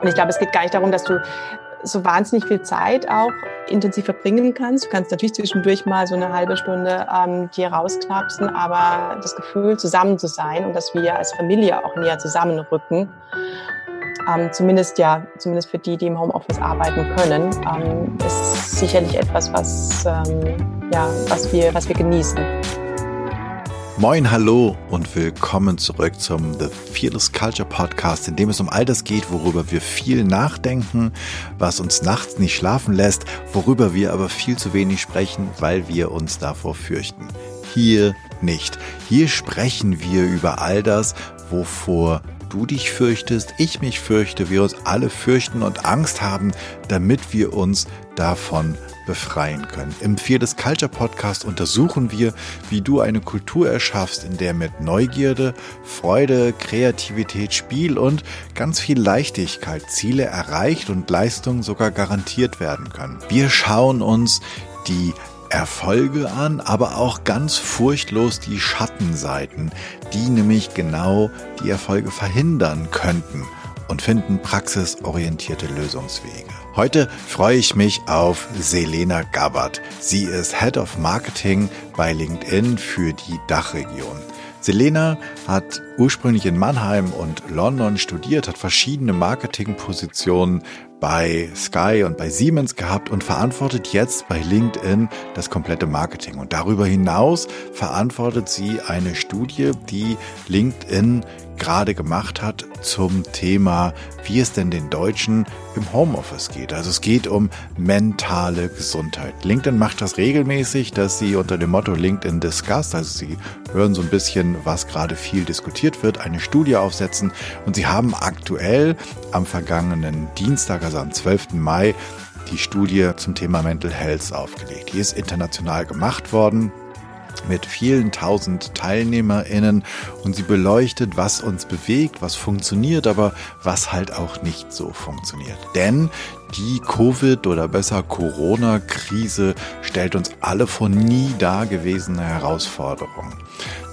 Und ich glaube, es geht gar nicht darum, dass du so wahnsinnig viel Zeit auch intensiv verbringen kannst. Du kannst natürlich zwischendurch mal so eine halbe Stunde ähm, dir rausknapsen, aber das Gefühl, zusammen zu sein und dass wir als Familie auch näher zusammenrücken, ähm, zumindest ja, zumindest für die, die im Homeoffice arbeiten können, ähm, ist sicherlich etwas, was, ähm, ja, was, wir, was wir genießen. Moin, hallo und willkommen zurück zum The Fearless Culture Podcast, in dem es um all das geht, worüber wir viel nachdenken, was uns nachts nicht schlafen lässt, worüber wir aber viel zu wenig sprechen, weil wir uns davor fürchten. Hier nicht. Hier sprechen wir über all das, wovor du dich fürchtest, ich mich fürchte, wir uns alle fürchten und Angst haben, damit wir uns davon befreien können. Im Fearless Culture Podcast untersuchen wir, wie du eine Kultur erschaffst, in der mit Neugierde, Freude, Kreativität, Spiel und ganz viel Leichtigkeit Ziele erreicht und Leistungen sogar garantiert werden können. Wir schauen uns die Erfolge an, aber auch ganz furchtlos die Schattenseiten, die nämlich genau die Erfolge verhindern könnten und finden praxisorientierte Lösungswege. Heute freue ich mich auf Selena Gabbard. Sie ist Head of Marketing bei LinkedIn für die Dachregion. Selena hat ursprünglich in Mannheim und London studiert, hat verschiedene Marketingpositionen bei Sky und bei Siemens gehabt und verantwortet jetzt bei LinkedIn das komplette Marketing. Und darüber hinaus verantwortet sie eine Studie, die LinkedIn gerade gemacht hat zum Thema, wie es denn den Deutschen im Homeoffice geht. Also es geht um mentale Gesundheit. LinkedIn macht das regelmäßig, dass sie unter dem Motto LinkedIn Discuss, also sie hören so ein bisschen, was gerade viel diskutiert wird, eine Studie aufsetzen und sie haben aktuell am vergangenen Dienstag, also am 12. Mai, die Studie zum Thema Mental Health aufgelegt. Die ist international gemacht worden mit vielen tausend TeilnehmerInnen und sie beleuchtet, was uns bewegt, was funktioniert, aber was halt auch nicht so funktioniert. Denn die Covid oder besser Corona-Krise stellt uns alle vor nie dagewesene Herausforderungen.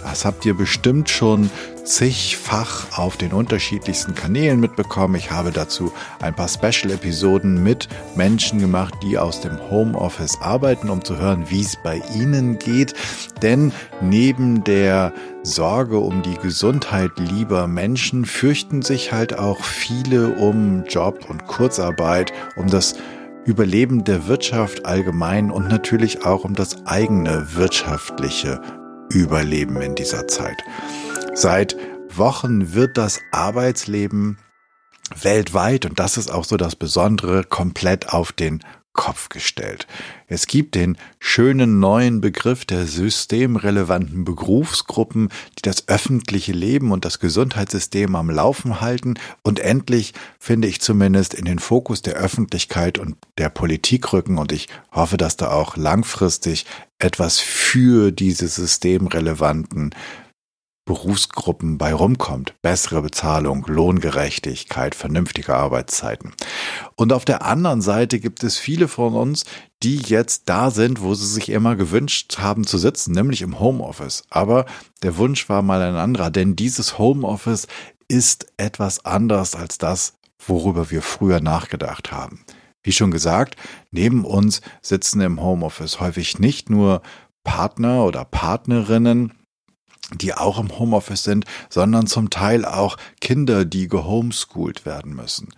Das habt ihr bestimmt schon zigfach auf den unterschiedlichsten Kanälen mitbekommen. Ich habe dazu ein paar Special-Episoden mit Menschen gemacht, die aus dem Homeoffice arbeiten, um zu hören, wie es bei ihnen geht. Denn neben der Sorge um die Gesundheit lieber Menschen fürchten sich halt auch viele um Job und Kurzarbeit, um das Überleben der Wirtschaft allgemein und natürlich auch um das eigene wirtschaftliche Überleben in dieser Zeit. Seit Wochen wird das Arbeitsleben weltweit, und das ist auch so das Besondere, komplett auf den Kopf gestellt. Es gibt den schönen neuen Begriff der systemrelevanten Berufsgruppen, die das öffentliche Leben und das Gesundheitssystem am Laufen halten und endlich, finde ich zumindest, in den Fokus der Öffentlichkeit und der Politik rücken und ich hoffe, dass da auch langfristig etwas für diese systemrelevanten Berufsgruppen bei rumkommt. Bessere Bezahlung, Lohngerechtigkeit, vernünftige Arbeitszeiten. Und auf der anderen Seite gibt es viele von uns, die jetzt da sind, wo sie sich immer gewünscht haben zu sitzen, nämlich im Homeoffice. Aber der Wunsch war mal ein anderer, denn dieses Homeoffice ist etwas anders als das, worüber wir früher nachgedacht haben. Wie schon gesagt, neben uns sitzen im Homeoffice häufig nicht nur Partner oder Partnerinnen, die auch im Homeoffice sind, sondern zum Teil auch Kinder, die gehomeschoolt werden müssen.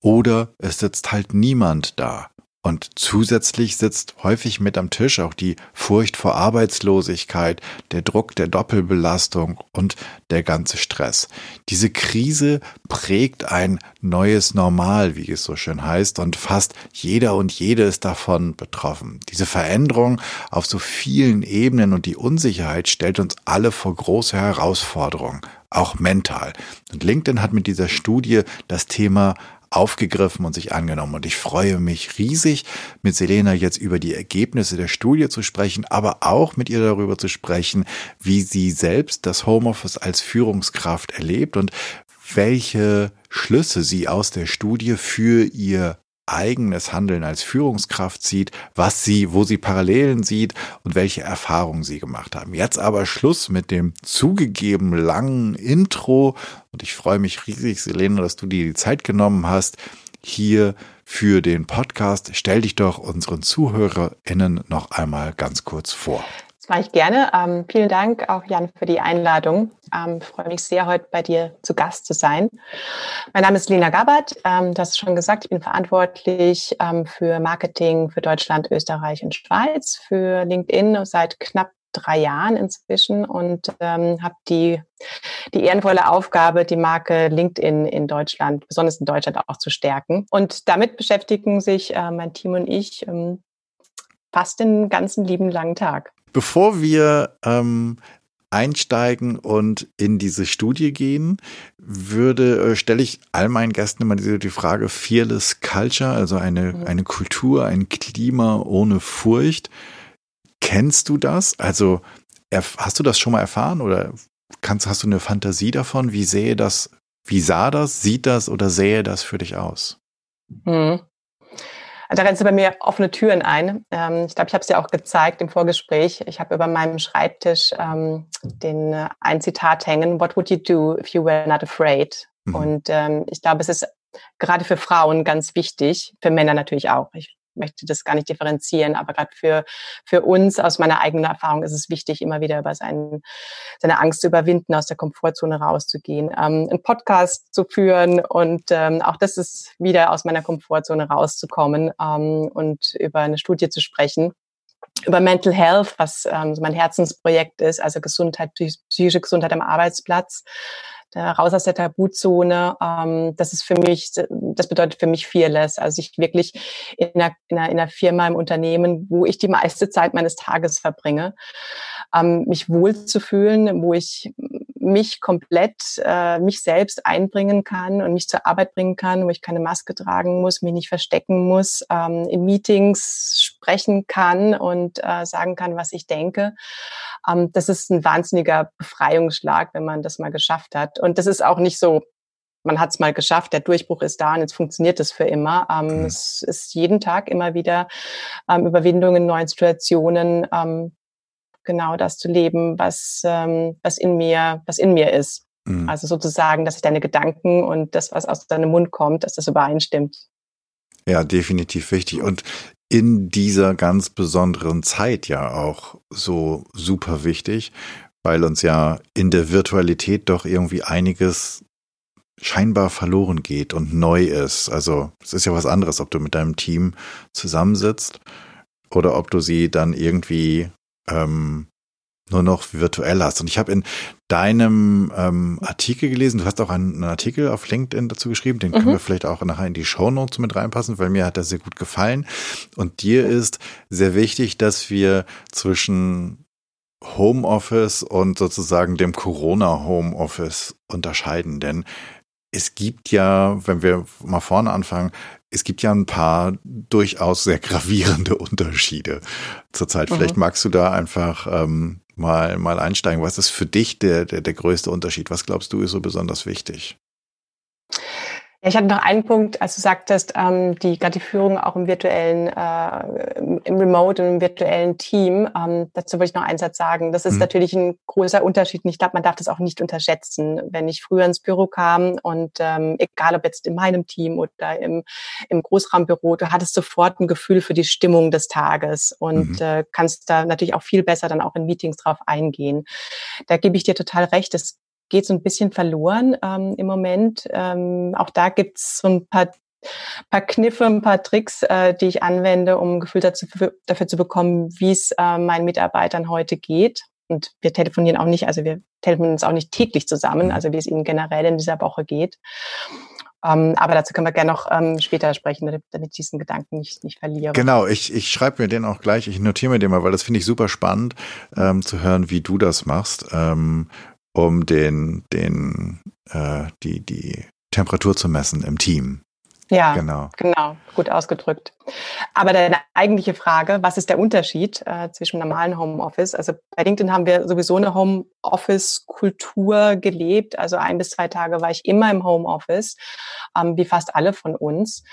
Oder es sitzt halt niemand da. Und zusätzlich sitzt häufig mit am Tisch auch die Furcht vor Arbeitslosigkeit, der Druck der Doppelbelastung und der ganze Stress. Diese Krise prägt ein neues Normal, wie es so schön heißt, und fast jeder und jede ist davon betroffen. Diese Veränderung auf so vielen Ebenen und die Unsicherheit stellt uns alle vor große Herausforderungen, auch mental. Und LinkedIn hat mit dieser Studie das Thema aufgegriffen und sich angenommen. Und ich freue mich riesig, mit Selena jetzt über die Ergebnisse der Studie zu sprechen, aber auch mit ihr darüber zu sprechen, wie sie selbst das Homeoffice als Führungskraft erlebt und welche Schlüsse sie aus der Studie für ihr eigenes Handeln als Führungskraft sieht, was sie, wo sie Parallelen sieht und welche Erfahrungen sie gemacht haben. Jetzt aber Schluss mit dem zugegeben langen Intro und ich freue mich riesig, Selene, dass du dir die Zeit genommen hast, hier für den Podcast. Stell dich doch unseren ZuhörerInnen noch einmal ganz kurz vor. Das mache ich gerne. Ähm, vielen Dank auch, Jan, für die Einladung. Ähm, freue mich sehr, heute bei dir zu Gast zu sein. Mein Name ist Lena Gabbard. Ähm, das ist schon gesagt. Ich bin verantwortlich ähm, für Marketing für Deutschland, Österreich und Schweiz, für LinkedIn seit knapp drei Jahren inzwischen und ähm, habe die, die ehrenvolle Aufgabe, die Marke LinkedIn in Deutschland, besonders in Deutschland auch zu stärken. Und damit beschäftigen sich äh, mein Team und ich ähm, fast den ganzen lieben langen Tag. Bevor wir ähm, einsteigen und in diese Studie gehen, würde, äh, stelle ich all meinen Gästen immer die, die Frage Fearless Culture, also eine, mhm. eine Kultur, ein Klima ohne Furcht. Kennst du das? Also hast du das schon mal erfahren oder kannst, hast du eine Fantasie davon? Wie sehe das, wie sah das, sieht das oder sähe das für dich aus? Mhm. Da rennst du bei mir offene Türen ein. Ähm, ich glaube, ich habe es ja auch gezeigt im Vorgespräch. Ich habe über meinem Schreibtisch ähm, den äh, ein Zitat hängen: What would you do if you were not afraid? Mhm. Und ähm, ich glaube, es ist gerade für Frauen ganz wichtig, für Männer natürlich auch. Ich möchte das gar nicht differenzieren, aber gerade für, für uns aus meiner eigenen Erfahrung ist es wichtig, immer wieder über seinen, seine Angst zu überwinden, aus der Komfortzone rauszugehen, ähm, einen Podcast zu führen und ähm, auch das ist wieder aus meiner Komfortzone rauszukommen ähm, und über eine Studie zu sprechen über Mental Health, was ähm, mein Herzensprojekt ist, also Gesundheit, psychische Gesundheit am Arbeitsplatz raus aus der Tabuzone. Ähm, das ist für mich, das bedeutet für mich fearless. Also ich wirklich in einer, in einer, in einer Firma, im Unternehmen, wo ich die meiste Zeit meines Tages verbringe, ähm, mich wohlzufühlen, wo ich mich komplett, äh, mich selbst einbringen kann und mich zur Arbeit bringen kann, wo ich keine Maske tragen muss, mich nicht verstecken muss, ähm, in Meetings sprechen kann und äh, sagen kann, was ich denke. Ähm, das ist ein wahnsinniger Befreiungsschlag, wenn man das mal geschafft hat. Und das ist auch nicht so, man hat es mal geschafft, der Durchbruch ist da und jetzt funktioniert es für immer. Ähm, mhm. Es ist jeden Tag immer wieder ähm, Überwindung in neuen Situationen, ähm, genau das zu leben, was, ähm, was in mir, was in mir ist. Mhm. Also sozusagen, dass ich deine Gedanken und das, was aus deinem Mund kommt, dass das übereinstimmt. Ja, definitiv wichtig. Und in dieser ganz besonderen Zeit ja auch so super wichtig, weil uns ja in der Virtualität doch irgendwie einiges scheinbar verloren geht und neu ist. Also es ist ja was anderes, ob du mit deinem Team zusammensitzt oder ob du sie dann irgendwie ähm, nur noch virtuell hast. Und ich habe in deinem ähm, Artikel gelesen, du hast auch einen, einen, Artikel auf LinkedIn dazu geschrieben, den mhm. können wir vielleicht auch nachher in die Show Notes mit reinpassen, weil mir hat das sehr gut gefallen. Und dir ist sehr wichtig, dass wir zwischen Homeoffice und sozusagen dem Corona Homeoffice unterscheiden. Denn es gibt ja, wenn wir mal vorne anfangen, es gibt ja ein paar durchaus sehr gravierende Unterschiede zurzeit. Mhm. Vielleicht magst du da einfach ähm, mal, mal einsteigen. Was ist für dich der, der, der größte Unterschied? Was glaubst du ist so besonders wichtig? Ja, ich hatte noch einen Punkt, als du sagtest, ähm, die gerade die Führung auch im virtuellen, äh, im Remote und im virtuellen Team. Ähm, dazu wollte ich noch einen Satz sagen. Das ist mhm. natürlich ein großer Unterschied. Und ich glaube, man darf das auch nicht unterschätzen. Wenn ich früher ins Büro kam und ähm, egal ob jetzt in meinem Team oder im, im Großraumbüro, du hattest sofort ein Gefühl für die Stimmung des Tages und mhm. äh, kannst da natürlich auch viel besser dann auch in Meetings drauf eingehen. Da gebe ich dir total recht. Das geht so ein bisschen verloren ähm, im Moment. Ähm, auch da gibt's so ein paar paar Kniffe, ein paar Tricks, äh, die ich anwende, um ein Gefühl dazu, dafür zu bekommen, wie es äh, meinen Mitarbeitern heute geht. Und wir telefonieren auch nicht, also wir telefonieren uns auch nicht täglich zusammen, mhm. also wie es ihnen generell in dieser Woche geht. Ähm, aber dazu können wir gerne noch ähm, später sprechen, damit, damit ich diesen Gedanken nicht, nicht verliere. Genau, ich, ich schreibe mir den auch gleich, ich notiere mir den mal, weil das finde ich super spannend ähm, zu hören, wie du das machst. Ähm, um den, den, äh, die, die Temperatur zu messen im Team. Ja, genau. genau, gut ausgedrückt. Aber deine eigentliche Frage, was ist der Unterschied äh, zwischen normalen Homeoffice? Also bei LinkedIn haben wir sowieso eine Homeoffice-Kultur gelebt. Also ein bis zwei Tage war ich immer im Homeoffice, ähm, wie fast alle von uns.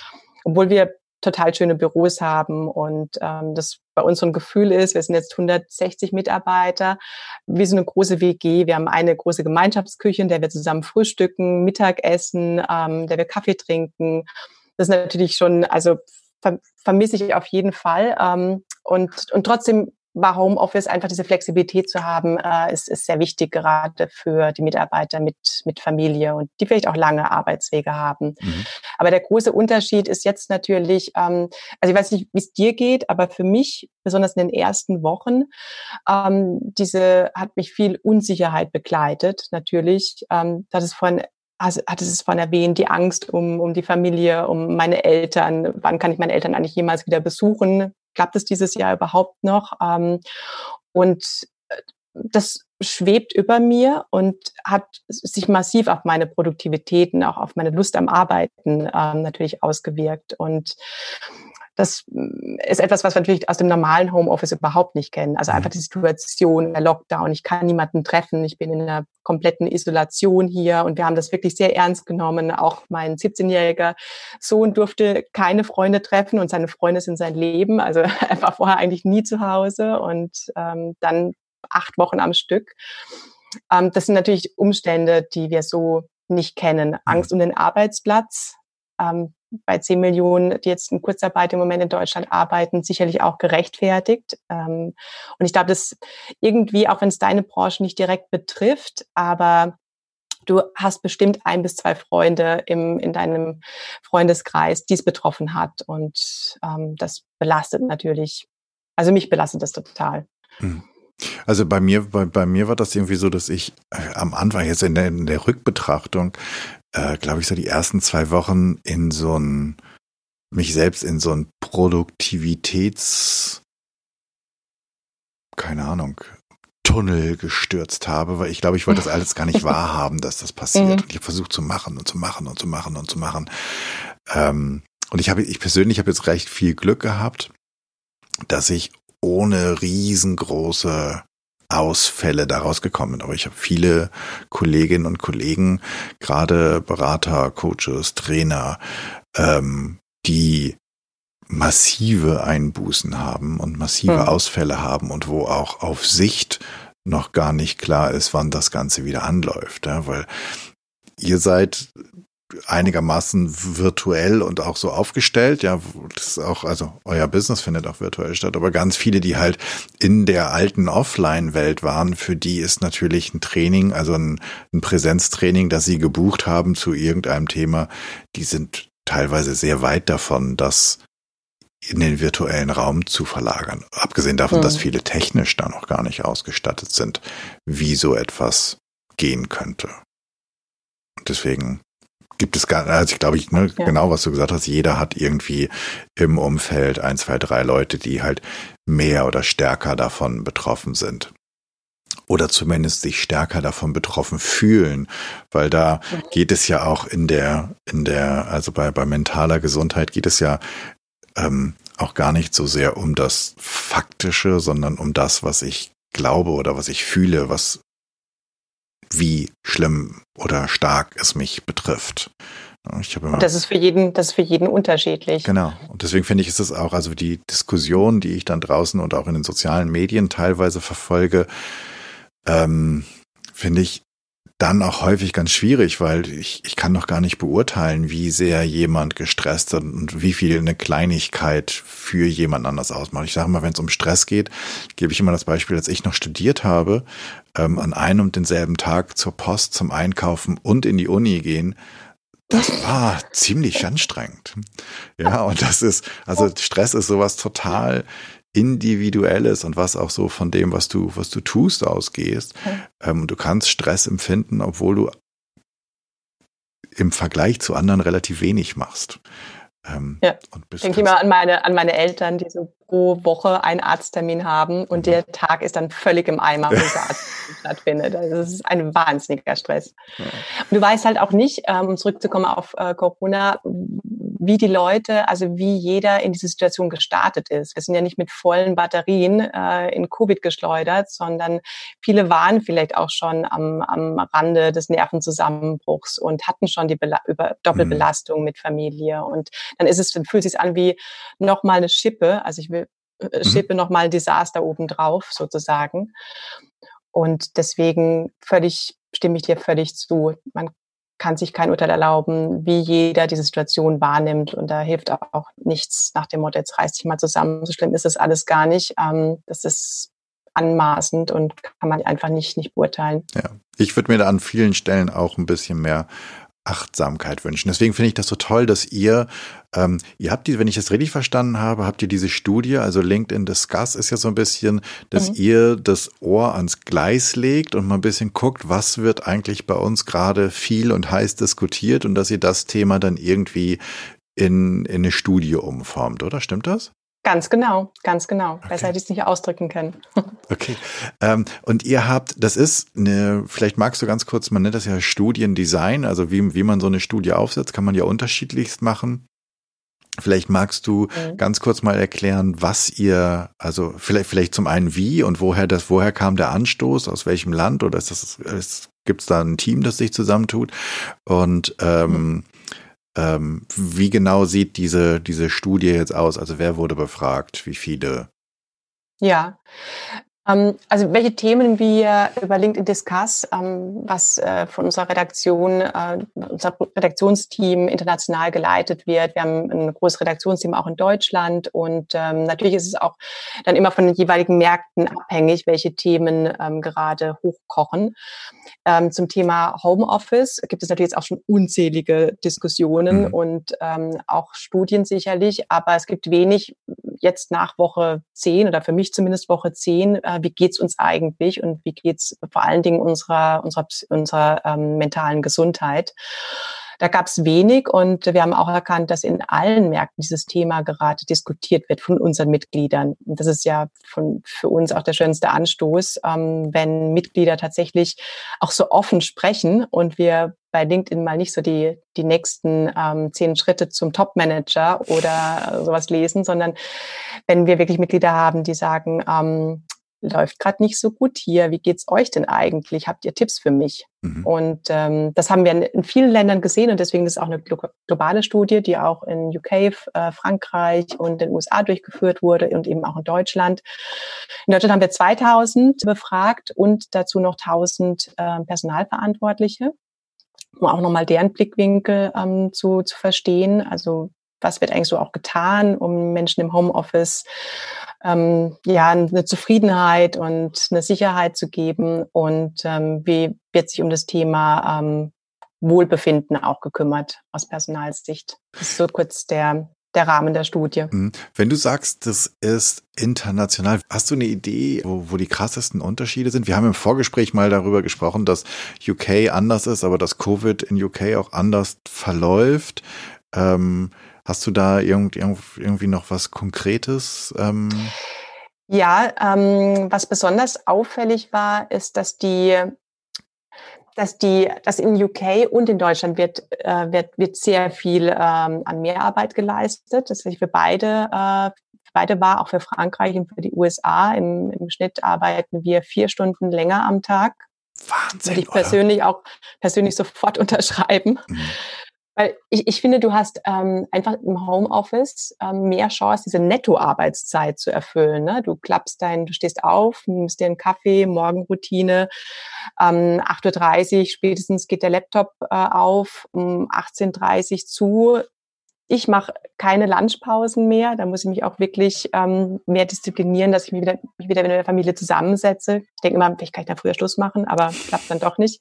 Obwohl wir total schöne Büros haben und ähm, das bei uns so ein Gefühl ist, wir sind jetzt 160 Mitarbeiter, wir sind eine große WG, wir haben eine große Gemeinschaftsküche, in der wir zusammen frühstücken, Mittagessen, ähm, der wir Kaffee trinken. Das ist natürlich schon, also ver vermisse ich auf jeden Fall. Ähm, und, und trotzdem war Homeoffice einfach diese Flexibilität zu haben, äh, ist, ist sehr wichtig, gerade für die Mitarbeiter mit, mit Familie und die vielleicht auch lange Arbeitswege haben. Mhm. Aber der große Unterschied ist jetzt natürlich, ähm, also ich weiß nicht, wie es dir geht, aber für mich, besonders in den ersten Wochen, ähm, diese hat mich viel Unsicherheit begleitet, natürlich. Ähm, das ist von also hat es vorhin erwähnt, die Angst um, um die Familie, um meine Eltern. Wann kann ich meine Eltern eigentlich jemals wieder besuchen? Klappt es dieses Jahr überhaupt noch? Ähm, und äh, das schwebt über mir und hat sich massiv auf meine Produktivitäten, auch auf meine Lust am Arbeiten ähm, natürlich ausgewirkt. Und das mm, ist etwas, was wir natürlich aus dem normalen Homeoffice überhaupt nicht kennen. Also einfach mhm. die Situation, der Lockdown, ich kann niemanden treffen, ich bin in einer kompletten Isolation hier und wir haben das wirklich sehr ernst genommen. Auch mein 17-jähriger Sohn durfte keine Freunde treffen und seine Freunde sind sein Leben. Also er war vorher eigentlich nie zu Hause und ähm, dann acht Wochen am Stück. Ähm, das sind natürlich Umstände, die wir so nicht kennen. Angst um den Arbeitsplatz, ähm, bei 10 Millionen, die jetzt in Kurzarbeit im Moment in Deutschland arbeiten, sicherlich auch gerechtfertigt. Ähm, und ich glaube, dass irgendwie, auch wenn es deine Branche nicht direkt betrifft, aber du hast bestimmt ein bis zwei Freunde im, in deinem Freundeskreis, die es betroffen hat. Und ähm, das belastet natürlich, also mich belastet das total. Hm. Also bei mir, bei, bei mir war das irgendwie so, dass ich äh, am Anfang jetzt in der, in der Rückbetrachtung äh, glaube ich, so die ersten zwei Wochen in so ein, mich selbst in so ein Produktivitäts, keine Ahnung, Tunnel gestürzt habe, weil ich glaube, ich wollte das alles gar nicht wahrhaben, dass das passiert. Mhm. Und ich habe versucht zu machen und zu machen und zu machen und zu machen. Ähm, und ich habe, ich persönlich habe jetzt recht viel Glück gehabt, dass ich ohne riesengroße Ausfälle daraus gekommen. sind. Aber ich habe viele Kolleginnen und Kollegen, gerade Berater, Coaches, Trainer, ähm, die massive Einbußen haben und massive mhm. Ausfälle haben und wo auch auf Sicht noch gar nicht klar ist, wann das Ganze wieder anläuft. Ja? Weil ihr seid einigermaßen virtuell und auch so aufgestellt. Ja, das ist auch, also euer Business findet auch virtuell statt, aber ganz viele, die halt in der alten Offline-Welt waren, für die ist natürlich ein Training, also ein, ein Präsenztraining, das sie gebucht haben zu irgendeinem Thema, die sind teilweise sehr weit davon, das in den virtuellen Raum zu verlagern. Abgesehen davon, mhm. dass viele technisch da noch gar nicht ausgestattet sind, wie so etwas gehen könnte. Und deswegen gibt es gar, also ich glaube, ich, ne, ja. genau was du gesagt hast, jeder hat irgendwie im Umfeld ein, zwei, drei Leute, die halt mehr oder stärker davon betroffen sind. Oder zumindest sich stärker davon betroffen fühlen, weil da geht es ja auch in der, in der, also bei, bei mentaler Gesundheit geht es ja ähm, auch gar nicht so sehr um das Faktische, sondern um das, was ich glaube oder was ich fühle, was wie schlimm oder stark es mich betrifft. Ich immer, und das ist für jeden, das ist für jeden unterschiedlich. Genau. Und deswegen finde ich, ist es auch, also die Diskussion, die ich dann draußen und auch in den sozialen Medien teilweise verfolge, ähm, finde ich dann auch häufig ganz schwierig, weil ich, ich kann noch gar nicht beurteilen, wie sehr jemand gestresst ist und wie viel eine Kleinigkeit für jemand anders ausmacht. Ich sage mal, wenn es um Stress geht, gebe ich immer das Beispiel, als ich noch studiert habe, ähm, an einem und denselben Tag zur Post, zum Einkaufen und in die Uni gehen, das war ziemlich anstrengend. Ja, und das ist, also Stress ist sowas total Individuelles und was auch so von dem, was du, was du tust, ausgehst. Ähm, du kannst Stress empfinden, obwohl du im Vergleich zu anderen relativ wenig machst. Ähm, ja. Denke ich mal an meine, an meine Eltern, die so pro Woche einen Arzttermin haben und der mhm. Tag ist dann völlig im Eimer, wo dieser Arzttermin stattfindet. Also das ist ein wahnsinniger Stress. Ja. Und du weißt halt auch nicht, ähm, um zurückzukommen auf äh, Corona, wie die Leute, also wie jeder in diese Situation gestartet ist. Wir sind ja nicht mit vollen Batterien äh, in Covid geschleudert, sondern viele waren vielleicht auch schon am, am Rande des Nervenzusammenbruchs und hatten schon die Bela über Doppelbelastung mhm. mit Familie. Und dann ist es, dann fühlt es sich an wie nochmal eine Schippe. Also ich will äh, mhm. Schippe mhm. nochmal ein Desaster obendrauf sozusagen. Und deswegen völlig stimme ich dir völlig zu. Man kann sich kein Urteil erlauben, wie jeder diese Situation wahrnimmt. Und da hilft auch nichts nach dem Motto, jetzt reiß dich mal zusammen. So schlimm ist es alles gar nicht. Ähm, das ist anmaßend und kann man einfach nicht, nicht beurteilen. Ja, ich würde mir da an vielen Stellen auch ein bisschen mehr Achtsamkeit wünschen. Deswegen finde ich das so toll, dass ihr, ähm, ihr habt die, wenn ich das richtig verstanden habe, habt ihr diese Studie, also LinkedIn Discuss ist ja so ein bisschen, dass mhm. ihr das Ohr ans Gleis legt und mal ein bisschen guckt, was wird eigentlich bei uns gerade viel und heiß diskutiert und dass ihr das Thema dann irgendwie in, in eine Studie umformt, oder? Stimmt das? Ganz genau, ganz genau. Okay. Besser hätte ich es nicht ausdrücken können. okay. Ähm, und ihr habt, das ist eine, vielleicht magst du ganz kurz, man nennt das ja Studiendesign, also wie, wie man so eine Studie aufsetzt, kann man ja unterschiedlichst machen. Vielleicht magst du mhm. ganz kurz mal erklären, was ihr, also vielleicht, vielleicht zum einen wie und woher das, woher kam der Anstoß, aus welchem Land oder ist das, ist, gibt es da ein Team, das sich zusammentut? Und ähm, mhm ähm, wie genau sieht diese, diese Studie jetzt aus? Also wer wurde befragt? Wie viele? Ja, also welche Themen wir über LinkedIn Discuss, ähm, was äh, von unserer Redaktion, äh, unser Redaktionsteam international geleitet wird. Wir haben ein großes Redaktionsteam auch in Deutschland und ähm, natürlich ist es auch dann immer von den jeweiligen Märkten abhängig, welche Themen gerade hochkochen. Zum Thema Homeoffice gibt es natürlich jetzt auch schon unzählige Diskussionen mhm. und auch Studien sicherlich, aber es gibt wenig jetzt nach Woche zehn oder für mich zumindest Woche zehn äh, wie geht's uns eigentlich und wie geht's vor allen Dingen unserer, unserer, unserer ähm, mentalen Gesundheit. Da gab es wenig und wir haben auch erkannt, dass in allen Märkten dieses Thema gerade diskutiert wird von unseren Mitgliedern. Und das ist ja von, für uns auch der schönste Anstoß, ähm, wenn Mitglieder tatsächlich auch so offen sprechen und wir bei LinkedIn mal nicht so die, die nächsten ähm, zehn Schritte zum Top-Manager oder sowas lesen, sondern wenn wir wirklich Mitglieder haben, die sagen, ähm, läuft gerade nicht so gut hier. Wie geht's euch denn eigentlich? Habt ihr Tipps für mich? Mhm. Und ähm, das haben wir in, in, vielen Ländern gesehen und deswegen ist es auch eine globale Studie, die auch in UK, äh, Frankreich und den USA durchgeführt wurde und eben auch in Deutschland. In Deutschland haben wir 2000 befragt und dazu noch 1000 äh, Personalverantwortliche, um auch nochmal deren Blickwinkel ähm, zu, zu verstehen. Also was wird eigentlich so auch getan, um Menschen im Homeoffice ähm, ja eine Zufriedenheit und eine Sicherheit zu geben und ähm, wie wird sich um das Thema ähm, Wohlbefinden auch gekümmert aus Personalsicht. Das ist so kurz der der Rahmen der Studie. Mhm. Wenn du sagst, das ist international, hast du eine Idee, wo, wo die krassesten Unterschiede sind? Wir haben im Vorgespräch mal darüber gesprochen, dass UK anders ist, aber dass Covid in UK auch anders verläuft. Ähm, Hast du da irgend, irgendwie noch was Konkretes? Ähm? Ja, ähm, was besonders auffällig war, ist, dass die dass die, dass in UK und in Deutschland wird, äh, wird, wird sehr viel ähm, an Mehrarbeit geleistet. Das heißt, für beide, äh, für beide war, auch für Frankreich und für die USA. Im, im Schnitt arbeiten wir vier Stunden länger am Tag. Wahnsinn. Würde ich persönlich auch persönlich sofort unterschreiben. Mhm. Weil ich, ich finde, du hast ähm, einfach im Homeoffice ähm, mehr Chance, diese Nettoarbeitszeit zu erfüllen. Ne? Du klappst dein, du stehst auf, nimmst dir einen Kaffee, Morgenroutine, ähm, 8.30 Uhr spätestens geht der Laptop äh, auf, um 18.30 Uhr zu. Ich mache keine Lunchpausen mehr. Da muss ich mich auch wirklich ähm, mehr disziplinieren, dass ich mich wieder, mich wieder mit der Familie zusammensetze. Ich denke immer, vielleicht kann ich da früher Schluss machen, aber klappt dann doch nicht.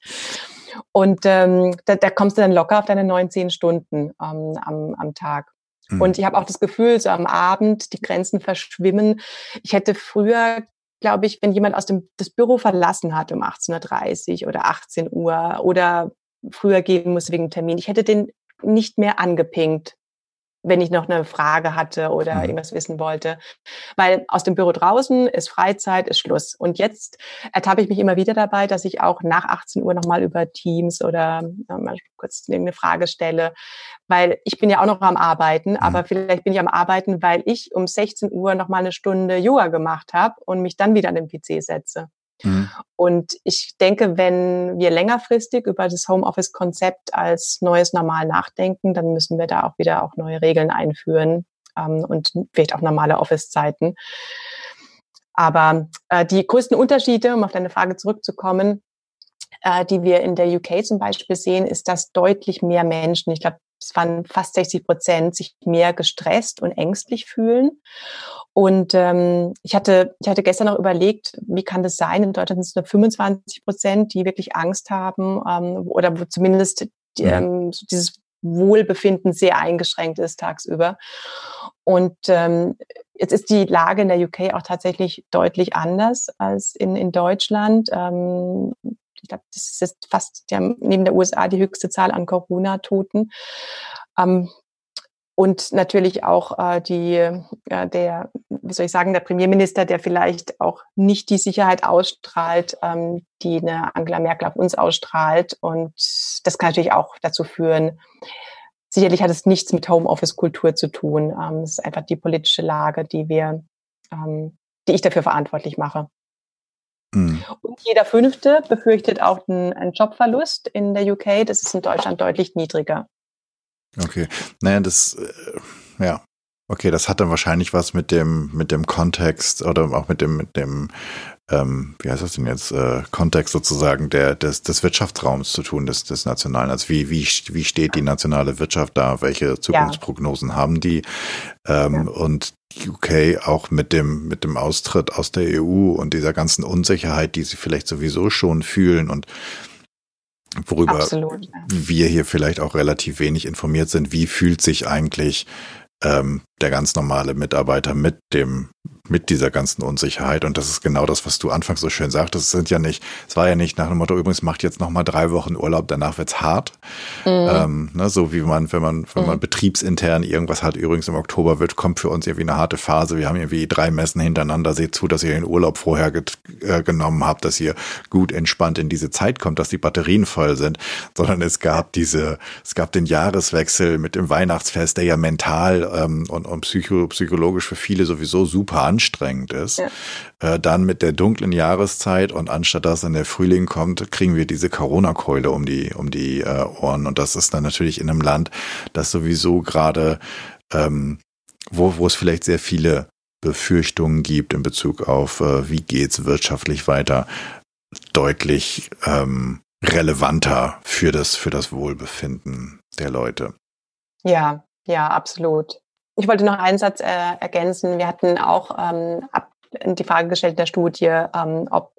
Und ähm, da, da kommst du dann locker auf deine neun, zehn Stunden ähm, am, am Tag. Mhm. Und ich habe auch das Gefühl, so am Abend, die Grenzen verschwimmen. Ich hätte früher, glaube ich, wenn jemand aus dem das Büro verlassen hat um 18.30 Uhr oder 18 Uhr oder früher gehen musste wegen Termin, ich hätte den nicht mehr angepinkt wenn ich noch eine Frage hatte oder mhm. irgendwas wissen wollte. Weil aus dem Büro draußen ist Freizeit, ist Schluss. Und jetzt ertappe ich mich immer wieder dabei, dass ich auch nach 18 Uhr nochmal über Teams oder äh, mal kurz irgendeine Frage stelle. Weil ich bin ja auch noch am Arbeiten, mhm. aber vielleicht bin ich am Arbeiten, weil ich um 16 Uhr nochmal eine Stunde Yoga gemacht habe und mich dann wieder an den PC setze. Mhm. Und ich denke, wenn wir längerfristig über das Homeoffice-Konzept als neues Normal nachdenken, dann müssen wir da auch wieder auch neue Regeln einführen ähm, und vielleicht auch normale Office-Zeiten. Aber äh, die größten Unterschiede, um auf deine Frage zurückzukommen, äh, die wir in der UK zum Beispiel sehen, ist, dass deutlich mehr Menschen, ich glaube, es waren fast 60 Prozent, sich mehr gestresst und ängstlich fühlen. Und ähm, ich hatte, ich hatte gestern noch überlegt, wie kann das sein? In Deutschland sind es nur 25 Prozent, die wirklich Angst haben ähm, oder wo zumindest die, ähm, so dieses Wohlbefinden sehr eingeschränkt ist tagsüber. Und ähm, jetzt ist die Lage in der UK auch tatsächlich deutlich anders als in, in Deutschland. Ähm, ich glaube, das ist jetzt fast der, neben der USA die höchste Zahl an Corona-Toten. Ähm, und natürlich auch äh, die, äh, der, wie soll ich sagen, der Premierminister, der vielleicht auch nicht die Sicherheit ausstrahlt, ähm, die eine Angela Merkel auf uns ausstrahlt. Und das kann natürlich auch dazu führen, sicherlich hat es nichts mit Homeoffice-Kultur zu tun. Ähm, es ist einfach die politische Lage, die wir, ähm, die ich dafür verantwortlich mache. Mhm. Und jeder Fünfte befürchtet auch einen, einen Jobverlust in der UK. Das ist in Deutschland deutlich niedriger. Okay. Naja, das, äh, ja. Okay, das hat dann wahrscheinlich was mit dem, mit dem Kontext oder auch mit dem, mit dem, ähm, wie heißt das denn jetzt, äh, Kontext sozusagen der, des, des Wirtschaftsraums zu tun, des, des nationalen. Also wie, wie, wie steht die nationale Wirtschaft da? Welche Zukunftsprognosen ja. haben die? Ähm, ja. Und UK auch mit dem, mit dem Austritt aus der EU und dieser ganzen Unsicherheit, die sie vielleicht sowieso schon fühlen und worüber Absolut, wir hier vielleicht auch relativ wenig informiert sind. Wie fühlt sich eigentlich ähm, der ganz normale Mitarbeiter mit dem mit dieser ganzen Unsicherheit. Und das ist genau das, was du anfangs so schön sagtest. Es sind ja nicht, es war ja nicht nach dem Motto, übrigens macht jetzt noch mal drei Wochen Urlaub, danach wird's hart. Mhm. Ähm, ne, so wie man, wenn man, wenn man mhm. betriebsintern irgendwas hat, übrigens im Oktober wird, kommt für uns irgendwie eine harte Phase. Wir haben irgendwie drei Messen hintereinander. Seht zu, dass ihr den Urlaub vorher äh, genommen habt, dass ihr gut entspannt in diese Zeit kommt, dass die Batterien voll sind. Sondern es gab diese, es gab den Jahreswechsel mit dem Weihnachtsfest, der ja mental ähm, und, und psycho, psychologisch für viele sowieso super anstrengend ist. Ja. Äh, dann mit der dunklen Jahreszeit und anstatt dass dann der Frühling kommt, kriegen wir diese Corona-Keule um die, um die äh, Ohren. Und das ist dann natürlich in einem Land, das sowieso gerade, ähm, wo, wo es vielleicht sehr viele Befürchtungen gibt in Bezug auf, äh, wie geht's wirtschaftlich weiter, deutlich ähm, relevanter für das, für das Wohlbefinden der Leute. Ja, ja, absolut. Ich wollte noch einen Satz äh, ergänzen. Wir hatten auch ähm, ab, die Frage gestellt in der Studie, ähm, ob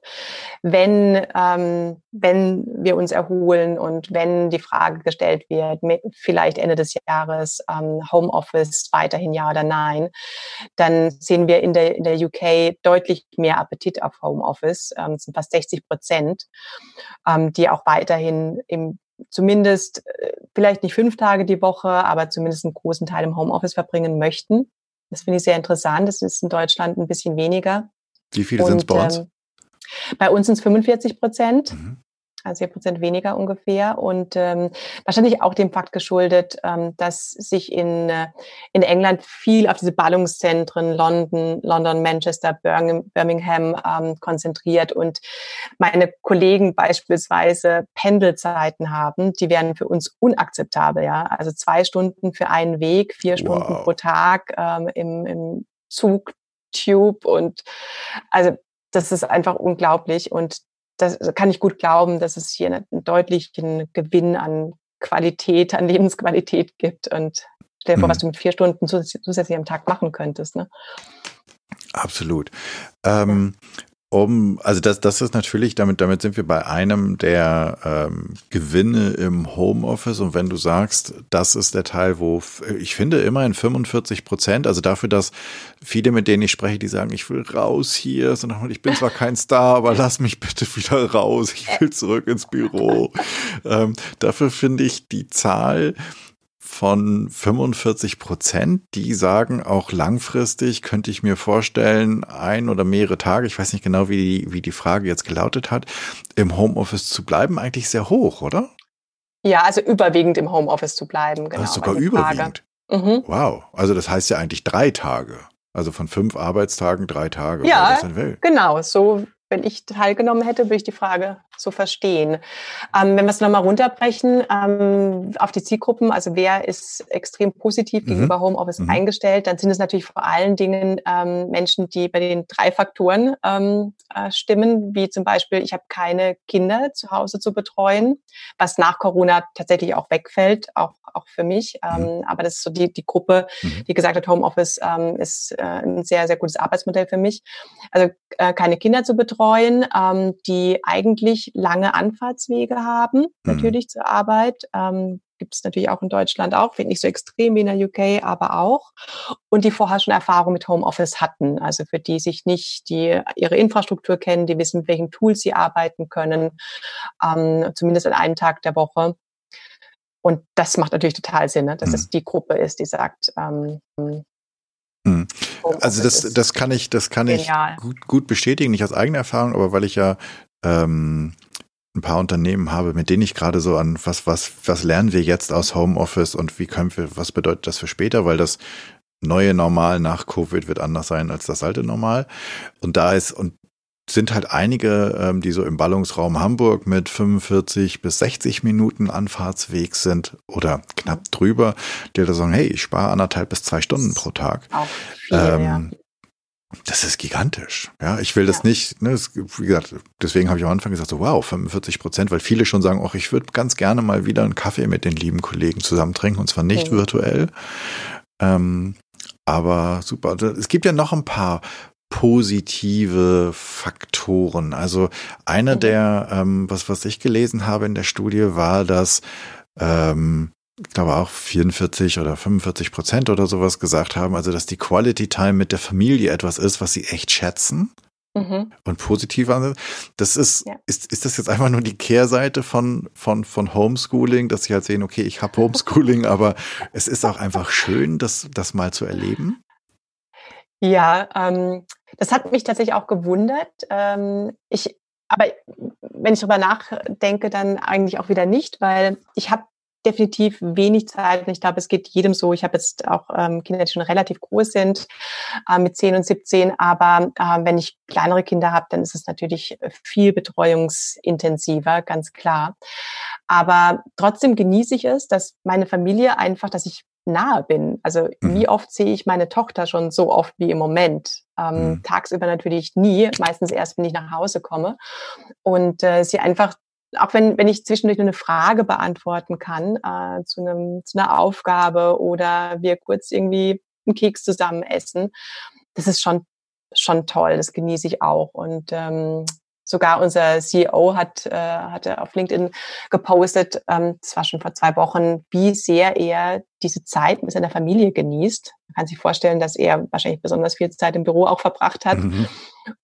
wenn, ähm, wenn wir uns erholen und wenn die Frage gestellt wird, vielleicht Ende des Jahres ähm, Homeoffice weiterhin ja oder nein, dann sehen wir in der, in der UK deutlich mehr Appetit auf Homeoffice, ähm, sind fast 60 Prozent, ähm, die auch weiterhin im zumindest äh, vielleicht nicht fünf Tage die Woche, aber zumindest einen großen Teil im Homeoffice verbringen möchten. Das finde ich sehr interessant. Das ist in Deutschland ein bisschen weniger. Wie viele sind es bei uns? Ähm, bei uns sind es 45 Prozent. Mhm also vier Prozent weniger ungefähr. Und ähm, wahrscheinlich auch dem Fakt geschuldet, ähm, dass sich in, äh, in England viel auf diese Ballungszentren London, London, Manchester, Birmingham ähm, konzentriert. Und meine Kollegen beispielsweise Pendelzeiten haben, die wären für uns unakzeptabel, ja, also zwei Stunden für einen Weg, vier Stunden wow. pro Tag ähm, im, im Zug, Tube und also das ist einfach unglaublich. Und das kann ich gut glauben, dass es hier einen deutlichen Gewinn an Qualität, an Lebensqualität gibt. Und stell dir vor, mhm. was du mit vier Stunden zusätzlich am Tag machen könntest. Ne? Absolut. Ähm, um, also das, das ist natürlich, damit, damit sind wir bei einem der ähm, Gewinne im Homeoffice. Und wenn du sagst, das ist der Teil, wo ich finde immerhin 45 Prozent, also dafür, dass viele, mit denen ich spreche, die sagen, ich will raus hier, sondern ich bin zwar kein Star, aber lass mich bitte wieder raus, ich will zurück ins Büro. ähm, dafür finde ich die Zahl von 45 Prozent, die sagen, auch langfristig könnte ich mir vorstellen, ein oder mehrere Tage, ich weiß nicht genau, wie die, wie die Frage jetzt gelautet hat, im Homeoffice zu bleiben, eigentlich sehr hoch, oder? Ja, also überwiegend im Homeoffice zu bleiben. Genau, das ist sogar überwiegend. Mhm. Wow, also das heißt ja eigentlich drei Tage. Also von fünf Arbeitstagen drei Tage. Ja, genau. So wenn ich teilgenommen hätte, würde ich die Frage so verstehen. Ähm, wenn wir es nochmal runterbrechen ähm, auf die Zielgruppen, also wer ist extrem positiv mhm. gegenüber Homeoffice mhm. eingestellt, dann sind es natürlich vor allen Dingen ähm, Menschen, die bei den drei Faktoren ähm, äh, stimmen, wie zum Beispiel, ich habe keine Kinder zu Hause zu betreuen, was nach Corona tatsächlich auch wegfällt, auch, auch für mich. Mhm. Ähm, aber das ist so die, die Gruppe, mhm. die gesagt hat, Homeoffice ähm, ist äh, ein sehr, sehr gutes Arbeitsmodell für mich. Also äh, keine Kinder zu betreuen, ähm, die eigentlich lange Anfahrtswege haben, mhm. natürlich zur Arbeit. Ähm, Gibt es natürlich auch in Deutschland auch, wird nicht so extrem wie in der UK, aber auch. Und die vorher schon Erfahrung mit Homeoffice hatten. Also für die sich nicht die ihre Infrastruktur kennen, die wissen, mit welchen Tools sie arbeiten können, ähm, zumindest an einem Tag der Woche. Und das macht natürlich total Sinn, ne? dass mhm. es die Gruppe ist, die sagt, ähm, hm. Also das, das kann ich, das kann genial. ich gut, gut bestätigen, nicht aus eigener Erfahrung, aber weil ich ja ähm, ein paar Unternehmen habe, mit denen ich gerade so an was, was, was lernen wir jetzt aus Homeoffice und wie können wir, was bedeutet das für später, weil das neue Normal nach Covid wird anders sein als das alte Normal. Und da ist, und sind halt einige, ähm, die so im Ballungsraum Hamburg mit 45 bis 60 Minuten Anfahrtsweg sind oder knapp drüber, die da sagen, hey, ich spare anderthalb bis zwei Stunden pro Tag. Auch viel, ähm, ja. Das ist gigantisch. Ja, ich will das ja. nicht, ne, das, wie gesagt, deswegen habe ich am Anfang gesagt, so wow, 45 Prozent, weil viele schon sagen, ach, ich würde ganz gerne mal wieder einen Kaffee mit den lieben Kollegen zusammen trinken und zwar nicht mhm. virtuell. Ähm, aber super. Es gibt ja noch ein paar positive Faktoren. Also einer mhm. der, ähm, was, was ich gelesen habe in der Studie, war, dass ähm, ich glaube auch 44 oder 45 Prozent oder sowas gesagt haben, also dass die Quality Time mit der Familie etwas ist, was sie echt schätzen. Mhm. Und positiv an. Das ist, ja. ist, ist das jetzt einfach nur die Kehrseite von, von, von Homeschooling, dass sie halt sehen, okay, ich habe Homeschooling, aber es ist auch einfach schön, das, das mal zu erleben? Ja, ähm, das hat mich tatsächlich auch gewundert. Ähm, ich, aber wenn ich darüber nachdenke, dann eigentlich auch wieder nicht, weil ich habe definitiv wenig Zeit. Und ich glaube, es geht jedem so. Ich habe jetzt auch ähm, Kinder, die schon relativ groß sind, äh, mit 10 und 17. Aber äh, wenn ich kleinere Kinder habe, dann ist es natürlich viel betreuungsintensiver, ganz klar. Aber trotzdem genieße ich es, dass meine Familie einfach, dass ich nahe bin. Also mhm. wie oft sehe ich meine Tochter schon so oft wie im Moment? Ähm, mhm. Tagsüber natürlich nie, meistens erst, wenn ich nach Hause komme. Und äh, sie einfach, auch wenn, wenn ich zwischendurch nur eine Frage beantworten kann äh, zu, einem, zu einer Aufgabe oder wir kurz irgendwie einen Keks zusammen essen, das ist schon schon toll, das genieße ich auch. Und ähm, sogar unser CEO hat, äh, hatte auf LinkedIn gepostet, ähm, das war schon vor zwei Wochen, wie sehr er diese Zeit mit seiner Familie genießt. Man kann sich vorstellen, dass er wahrscheinlich besonders viel Zeit im Büro auch verbracht hat. Mhm.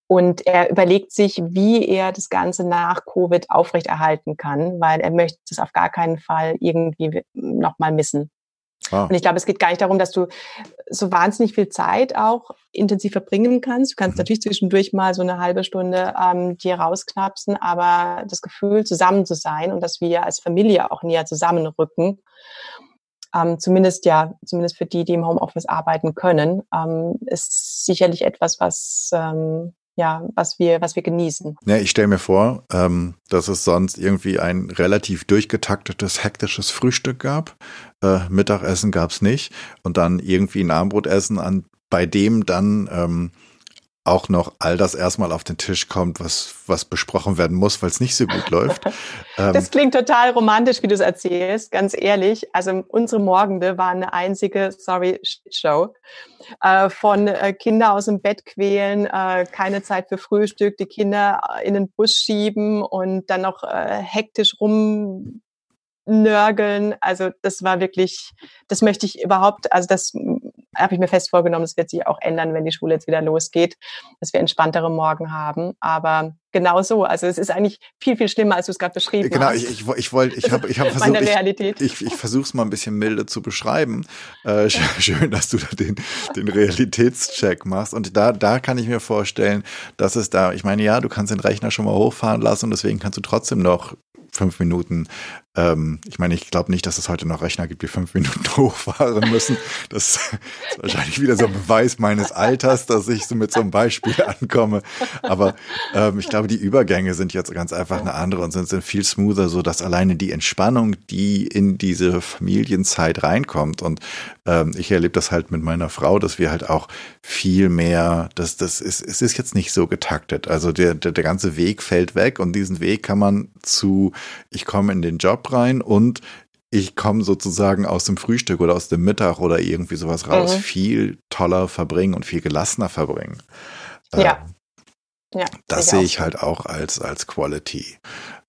Und er überlegt sich, wie er das Ganze nach Covid aufrechterhalten kann, weil er möchte es auf gar keinen Fall irgendwie nochmal missen. Ah. Und ich glaube, es geht gar nicht darum, dass du so wahnsinnig viel Zeit auch intensiv verbringen kannst. Du kannst mhm. natürlich zwischendurch mal so eine halbe Stunde ähm, dir rausknapsen, aber das Gefühl, zusammen zu sein und dass wir als Familie auch näher zusammenrücken, ähm, zumindest ja, zumindest für die, die im Homeoffice arbeiten können, ähm, ist sicherlich etwas, was ähm, ja, was wir, was wir genießen. Ja, ich stelle mir vor, ähm, dass es sonst irgendwie ein relativ durchgetaktetes, hektisches Frühstück gab. Äh, Mittagessen gab's nicht und dann irgendwie ein Abendbrotessen, an bei dem dann ähm, auch noch all das erstmal auf den Tisch kommt, was, was besprochen werden muss, weil es nicht so gut läuft. das klingt total romantisch, wie du es erzählst, ganz ehrlich. Also unsere Morgende war eine einzige, sorry, Show. Äh, von äh, Kinder aus dem Bett quälen, äh, keine Zeit für Frühstück, die Kinder in den Bus schieben und dann noch hektisch rum nörgeln. Also das war wirklich, das möchte ich überhaupt, also das habe ich mir fest vorgenommen, das wird sich auch ändern, wenn die Schule jetzt wieder losgeht, dass wir entspanntere Morgen haben. Aber genau so. Also es ist eigentlich viel, viel schlimmer, als du es gerade beschrieben genau, hast. Genau, ich, ich, ich wollte, ich habe ich hab versucht, ich, ich, ich versuche es mal ein bisschen milde zu beschreiben. Äh, schön, dass du da den, den Realitätscheck machst. Und da, da kann ich mir vorstellen, dass es da, ich meine, ja, du kannst den Rechner schon mal hochfahren lassen und deswegen kannst du trotzdem noch fünf Minuten. Ähm, ich meine, ich glaube nicht, dass es heute noch Rechner gibt, die fünf Minuten hochfahren müssen. Das ist wahrscheinlich wieder so ein Beweis meines Alters, dass ich so mit so einem Beispiel ankomme. Aber ähm, ich glaube, die Übergänge sind jetzt ganz einfach eine andere und sind, sind viel smoother, so dass alleine die Entspannung, die in diese Familienzeit reinkommt. Und ähm, ich erlebe das halt mit meiner Frau, dass wir halt auch viel mehr, dass das ist, es ist jetzt nicht so getaktet. Also der, der, der ganze Weg fällt weg und diesen Weg kann man zu ich komme in den Job rein und ich komme sozusagen aus dem Frühstück oder aus dem Mittag oder irgendwie sowas raus, mhm. viel toller verbringen und viel gelassener verbringen. Ja. Ähm, ja das sehe ich halt auch als, als Quality.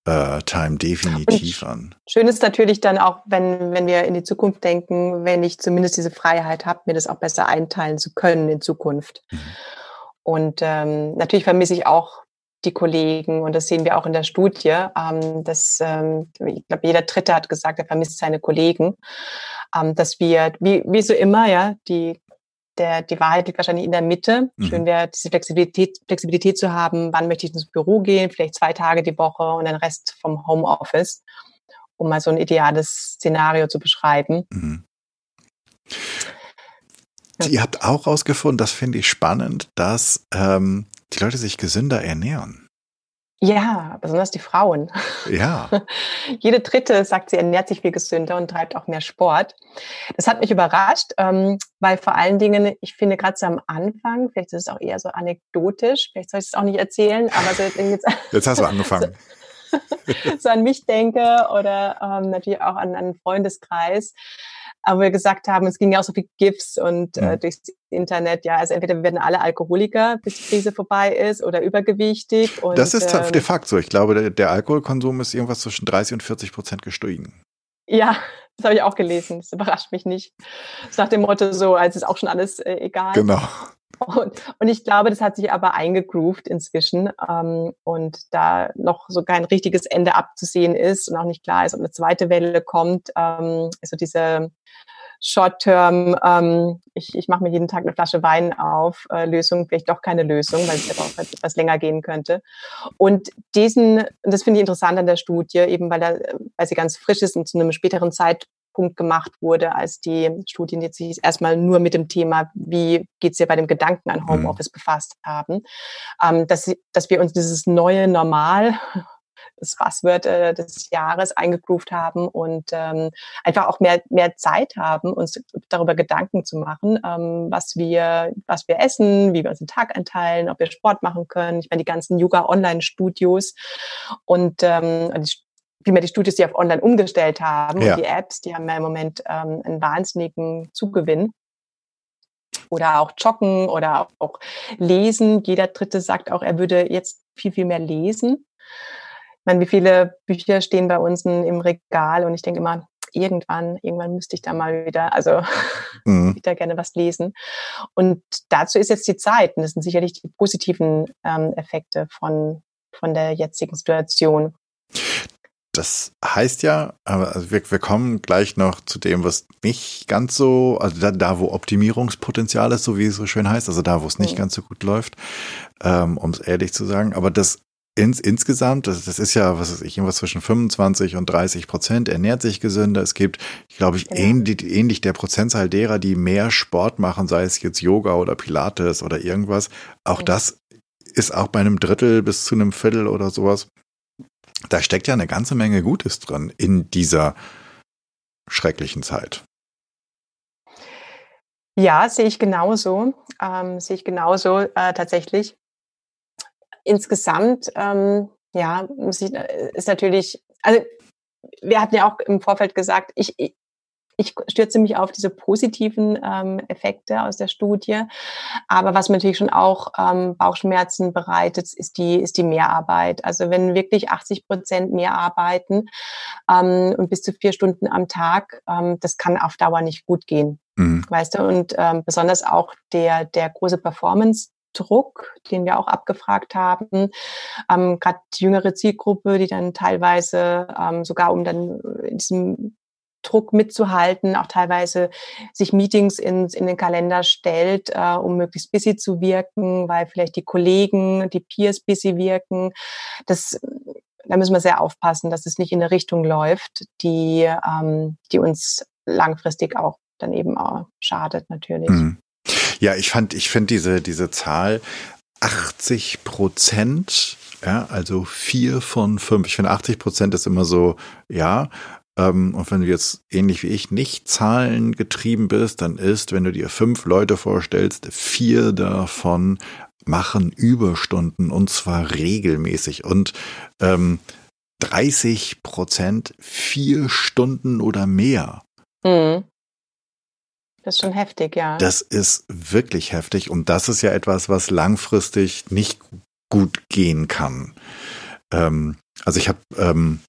Uh, Time definitiv und an. Schön ist natürlich dann auch, wenn, wenn wir in die Zukunft denken, wenn ich zumindest diese Freiheit habe, mir das auch besser einteilen zu können in Zukunft. Mhm. Und ähm, natürlich vermisse ich auch die Kollegen und das sehen wir auch in der Studie, ähm, dass ähm, ich glaube, jeder Dritte hat gesagt, er vermisst seine Kollegen, ähm, dass wir, wie, wie so immer, ja, die der, die Wahrheit liegt wahrscheinlich in der Mitte. Mhm. Schön wäre, diese Flexibilität, Flexibilität zu haben, wann möchte ich ins Büro gehen, vielleicht zwei Tage die Woche und den Rest vom Homeoffice, um mal so ein ideales Szenario zu beschreiben. Mhm. Ihr habt auch herausgefunden, das finde ich spannend, dass ähm, die Leute sich gesünder ernähren. Ja, besonders die Frauen. Ja. Jede dritte sagt, sie ernährt sich viel gesünder und treibt auch mehr Sport. Das hat mich überrascht, ähm, weil vor allen Dingen, ich finde gerade so am Anfang, vielleicht ist es auch eher so anekdotisch, vielleicht soll ich es auch nicht erzählen, aber so jetzt, jetzt hast du angefangen. so, so an mich denke oder ähm, natürlich auch an einen Freundeskreis aber wir gesagt haben, es ging ja auch so viel GIFs und äh, mhm. durchs Internet, ja, also entweder wir werden alle Alkoholiker, bis die Krise vorbei ist, oder übergewichtig. Und, das ist ähm, de facto so. Ich glaube, der, der Alkoholkonsum ist irgendwas zwischen 30 und 40 Prozent gestiegen. Ja, das habe ich auch gelesen. Das überrascht mich nicht. Das ist nach dem Motto so, als ist auch schon alles äh, egal. Genau. Und, und ich glaube, das hat sich aber eingegroovt inzwischen ähm, und da noch so kein richtiges Ende abzusehen ist und auch nicht klar ist, ob eine zweite Welle kommt, ähm, ist so diese Short-Term, ähm, ich, ich mache mir jeden Tag eine Flasche Wein auf, äh, Lösung, vielleicht doch keine Lösung, weil es ja auch etwas länger gehen könnte. Und diesen, das finde ich interessant an der Studie, eben weil, er, weil sie ganz frisch ist und zu einem späteren Zeitpunkt Punkt gemacht wurde, als die Studien jetzt sich erstmal nur mit dem Thema, wie geht's dir bei dem Gedanken an mhm. Homeoffice mhm. befasst haben, ähm, dass, dass wir uns dieses neue Normal das Passwort äh, des Jahres eingegroovt haben und ähm, einfach auch mehr, mehr Zeit haben, uns darüber Gedanken zu machen, ähm, was wir, was wir essen, wie wir uns den Tag einteilen, ob wir Sport machen können. Ich meine, die ganzen Yoga-Online-Studios und ähm, die vielmehr die Studios, die auf online umgestellt haben ja. und die Apps, die haben ja im Moment ähm, einen wahnsinnigen Zugewinn. Oder auch joggen oder auch lesen. Jeder Dritte sagt auch, er würde jetzt viel, viel mehr lesen. Ich meine, wie viele Bücher stehen bei uns im Regal und ich denke immer, irgendwann, irgendwann müsste ich da mal wieder, also mhm. wieder gerne was lesen. Und dazu ist jetzt die Zeit. Und das sind sicherlich die positiven ähm, Effekte von, von der jetzigen Situation. Das heißt ja, also wir, wir kommen gleich noch zu dem, was nicht ganz so, also da, da wo Optimierungspotenzial ist, so wie es so schön heißt, also da, wo es nicht mhm. ganz so gut läuft, ähm, um es ehrlich zu sagen. Aber das ins, insgesamt, das, das ist ja, was weiß ich, irgendwas zwischen 25 und 30 Prozent, ernährt sich gesünder. Es gibt, ich glaube, ich, genau. ähnlich, ähnlich der Prozentzahl derer, die mehr Sport machen, sei es jetzt Yoga oder Pilates oder irgendwas. Auch mhm. das ist auch bei einem Drittel bis zu einem Viertel oder sowas da steckt ja eine ganze Menge Gutes drin in dieser schrecklichen Zeit. Ja, sehe ich genauso. Ähm, sehe ich genauso äh, tatsächlich. Insgesamt, ähm, ja, äh, ist natürlich, also wir hatten ja auch im Vorfeld gesagt, ich, ich stürze mich auf diese positiven ähm, Effekte aus der Studie. Aber was mir natürlich schon auch ähm, Bauchschmerzen bereitet, ist die, ist die Mehrarbeit. Also wenn wirklich 80 Prozent mehr arbeiten ähm, und bis zu vier Stunden am Tag, ähm, das kann auf Dauer nicht gut gehen. Mhm. Weißt du, und ähm, besonders auch der, der große Performance Druck, den wir auch abgefragt haben. Ähm, Gerade die jüngere Zielgruppe, die dann teilweise ähm, sogar um dann in diesem Druck mitzuhalten, auch teilweise sich Meetings in, in den Kalender stellt, äh, um möglichst busy zu wirken, weil vielleicht die Kollegen, die Peers busy wirken. Das, da müssen wir sehr aufpassen, dass es nicht in eine Richtung läuft, die, ähm, die uns langfristig auch dann eben auch schadet natürlich. Mhm. Ja, ich fand, ich finde diese, diese Zahl 80 Prozent, ja, also vier von fünf. Ich finde 80 Prozent ist immer so, ja, und wenn du jetzt ähnlich wie ich nicht zahlengetrieben bist, dann ist, wenn du dir fünf Leute vorstellst, vier davon machen Überstunden und zwar regelmäßig und ähm, 30 Prozent vier Stunden oder mehr. Mhm. Das ist schon heftig, ja. Das ist wirklich heftig und das ist ja etwas, was langfristig nicht gut gehen kann. Ähm, also ich habe ähm,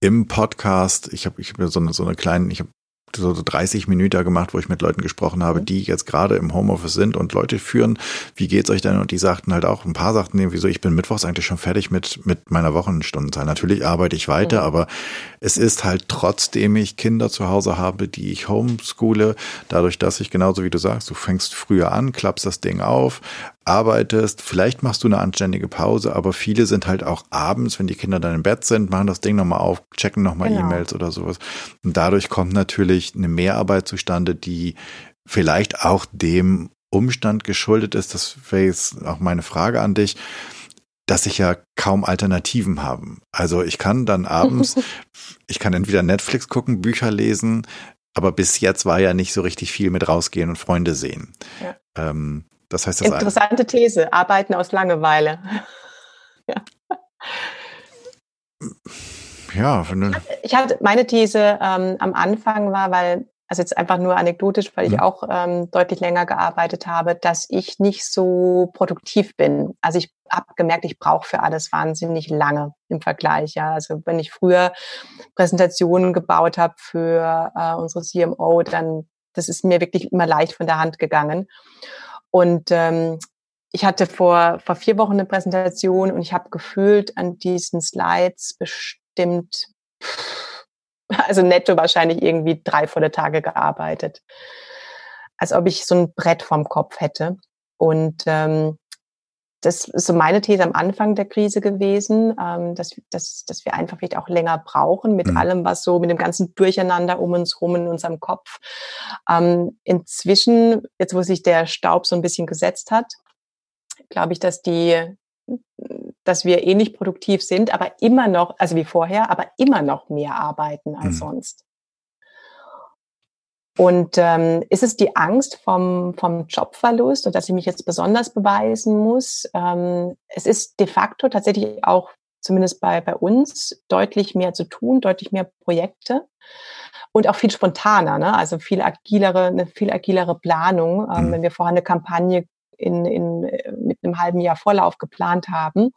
im Podcast, ich habe ich hab so eine, so eine kleine, ich habe so 30 Minuten gemacht, wo ich mit Leuten gesprochen habe, die jetzt gerade im Homeoffice sind und Leute führen. Wie geht's euch denn? Und die sagten halt auch, ein paar sagten irgendwie so, ich bin mittwochs eigentlich schon fertig mit, mit meiner Wochenstundenzahl. Natürlich arbeite ich weiter, mhm. aber es ist halt trotzdem ich Kinder zu Hause habe, die ich homeschoole, dadurch, dass ich genauso wie du sagst, du fängst früher an, klappst das Ding auf, arbeitest, vielleicht machst du eine anständige Pause, aber viele sind halt auch abends, wenn die Kinder dann im Bett sind, machen das Ding nochmal auf, checken nochmal genau. E-Mails oder sowas. Und dadurch kommt natürlich eine Mehrarbeit zustande, die vielleicht auch dem Umstand geschuldet ist, das wäre jetzt auch meine Frage an dich, dass ich ja kaum Alternativen haben. Also ich kann dann abends, ich kann entweder Netflix gucken, Bücher lesen, aber bis jetzt war ja nicht so richtig viel mit rausgehen und Freunde sehen. Ja. Ähm, das heißt, das Interessante These, arbeiten aus Langeweile. ja. Ja, ich hatte meine These ähm, am Anfang war, weil also jetzt einfach nur anekdotisch, weil ich mhm. auch ähm, deutlich länger gearbeitet habe, dass ich nicht so produktiv bin. Also ich habe gemerkt, ich brauche für alles wahnsinnig lange im Vergleich. Ja, also wenn ich früher Präsentationen gebaut habe für äh, unsere CMO, dann das ist mir wirklich immer leicht von der Hand gegangen. Und ähm, ich hatte vor, vor vier Wochen eine Präsentation und ich habe gefühlt an diesen Slides bestimmt, also netto wahrscheinlich irgendwie drei volle Tage gearbeitet. Als ob ich so ein Brett vorm Kopf hätte. Und ähm, das ist so meine These am Anfang der Krise gewesen, ähm, dass, dass, dass wir einfach vielleicht auch länger brauchen mit mhm. allem, was so mit dem ganzen Durcheinander um uns rum in unserem Kopf. Ähm, inzwischen, jetzt wo sich der Staub so ein bisschen gesetzt hat, glaube ich, dass die, dass wir ähnlich produktiv sind, aber immer noch, also wie vorher, aber immer noch mehr arbeiten als mhm. sonst. Und ähm, ist es die Angst vom, vom Jobverlust und dass ich mich jetzt besonders beweisen muss? Ähm, es ist de facto tatsächlich auch, zumindest bei, bei uns, deutlich mehr zu tun, deutlich mehr Projekte und auch viel spontaner, ne? also viel agilere, eine viel agilere Planung. Ähm, mhm. Wenn wir vorher eine Kampagne in, in, mit einem halben Jahr Vorlauf geplant haben.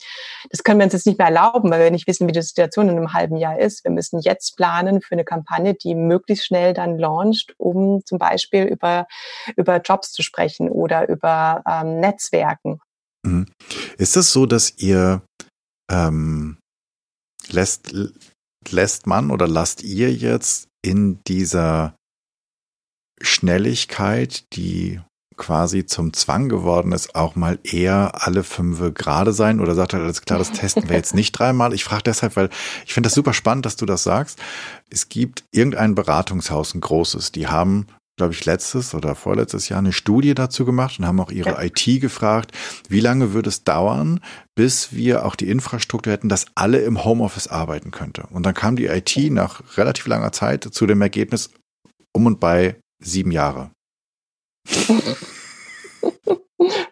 Das können wir uns jetzt nicht mehr erlauben, weil wir nicht wissen, wie die Situation in einem halben Jahr ist. Wir müssen jetzt planen für eine Kampagne, die möglichst schnell dann launcht, um zum Beispiel über, über Jobs zu sprechen oder über ähm, Netzwerken. Mhm. Ist es so, dass ihr ähm, lässt, lässt man oder lasst ihr jetzt in dieser Schnelligkeit, die quasi zum Zwang geworden ist, auch mal eher alle fünf gerade sein oder sagt er, alles klar, das testen wir jetzt nicht dreimal. Ich frage deshalb, weil ich finde das super spannend, dass du das sagst. Es gibt irgendein Beratungshaus, ein großes, die haben glaube ich, letztes oder vorletztes Jahr eine Studie dazu gemacht und haben auch ihre ja. IT gefragt, wie lange würde es dauern, bis wir auch die Infrastruktur hätten, dass alle im Homeoffice arbeiten könnte. Und dann kam die IT nach relativ langer Zeit zu dem Ergebnis um und bei sieben Jahre.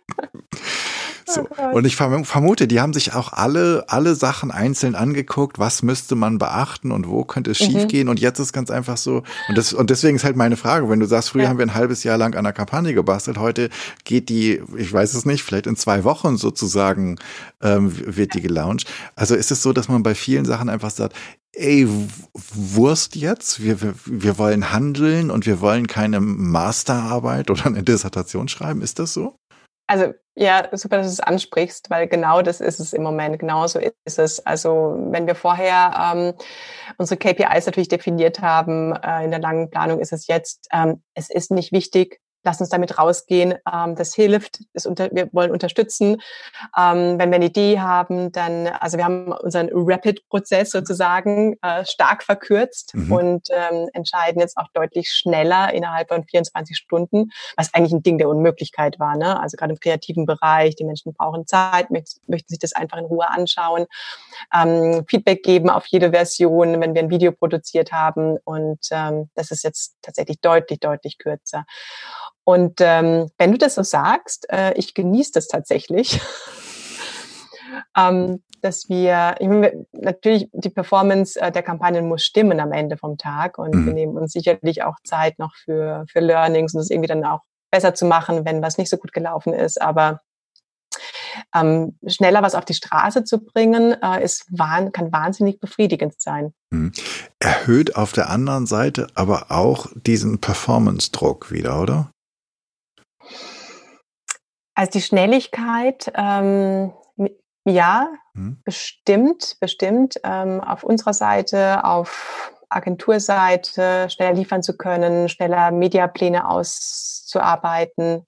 So. Und ich vermute, die haben sich auch alle, alle Sachen einzeln angeguckt, was müsste man beachten und wo könnte es mhm. schiefgehen. Und jetzt ist ganz einfach so. Und, das, und deswegen ist halt meine Frage, wenn du sagst, früher ja. haben wir ein halbes Jahr lang an der Kampagne gebastelt, heute geht die, ich weiß es nicht, vielleicht in zwei Wochen sozusagen ähm, wird die gelauncht. Also ist es so, dass man bei vielen Sachen einfach sagt, ey, Wurst jetzt, wir, wir, wir wollen handeln und wir wollen keine Masterarbeit oder eine Dissertation schreiben, ist das so? Also ja, super, dass du es ansprichst, weil genau das ist es im Moment. Genauso ist es. Also wenn wir vorher ähm, unsere KPIs natürlich definiert haben äh, in der langen Planung, ist es jetzt, ähm, es ist nicht wichtig, lass uns damit rausgehen. Ähm, das hilft, das unter, wir wollen unterstützen. Ähm, wenn wir eine Idee haben, dann, also wir haben unseren Rapid-Prozess sozusagen äh, stark verkürzt mhm. und ähm, entscheiden jetzt auch deutlich schneller innerhalb von 24 Stunden, was eigentlich ein Ding der Unmöglichkeit war. Ne? Also gerade im kreativen Bereich, die Menschen brauchen Zeit, möchten sich das einfach in Ruhe anschauen, ähm, Feedback geben auf jede Version, wenn wir ein Video produziert haben und ähm, das ist jetzt tatsächlich deutlich, deutlich kürzer. Und ähm, wenn du das so sagst, äh, ich genieße das tatsächlich, ähm, dass wir, ich meine, natürlich die Performance äh, der Kampagnen muss stimmen am Ende vom Tag und mhm. wir nehmen uns sicherlich auch Zeit noch für, für Learnings und es irgendwie dann auch besser zu machen, wenn was nicht so gut gelaufen ist. Aber ähm, schneller was auf die Straße zu bringen, äh, ist wahn kann wahnsinnig befriedigend sein. Mhm. Erhöht auf der anderen Seite aber auch diesen Performance-Druck wieder, oder? Also die Schnelligkeit, ähm, ja, hm. bestimmt, bestimmt. Ähm, auf unserer Seite, auf Agenturseite schneller liefern zu können, schneller Mediapläne auszuarbeiten,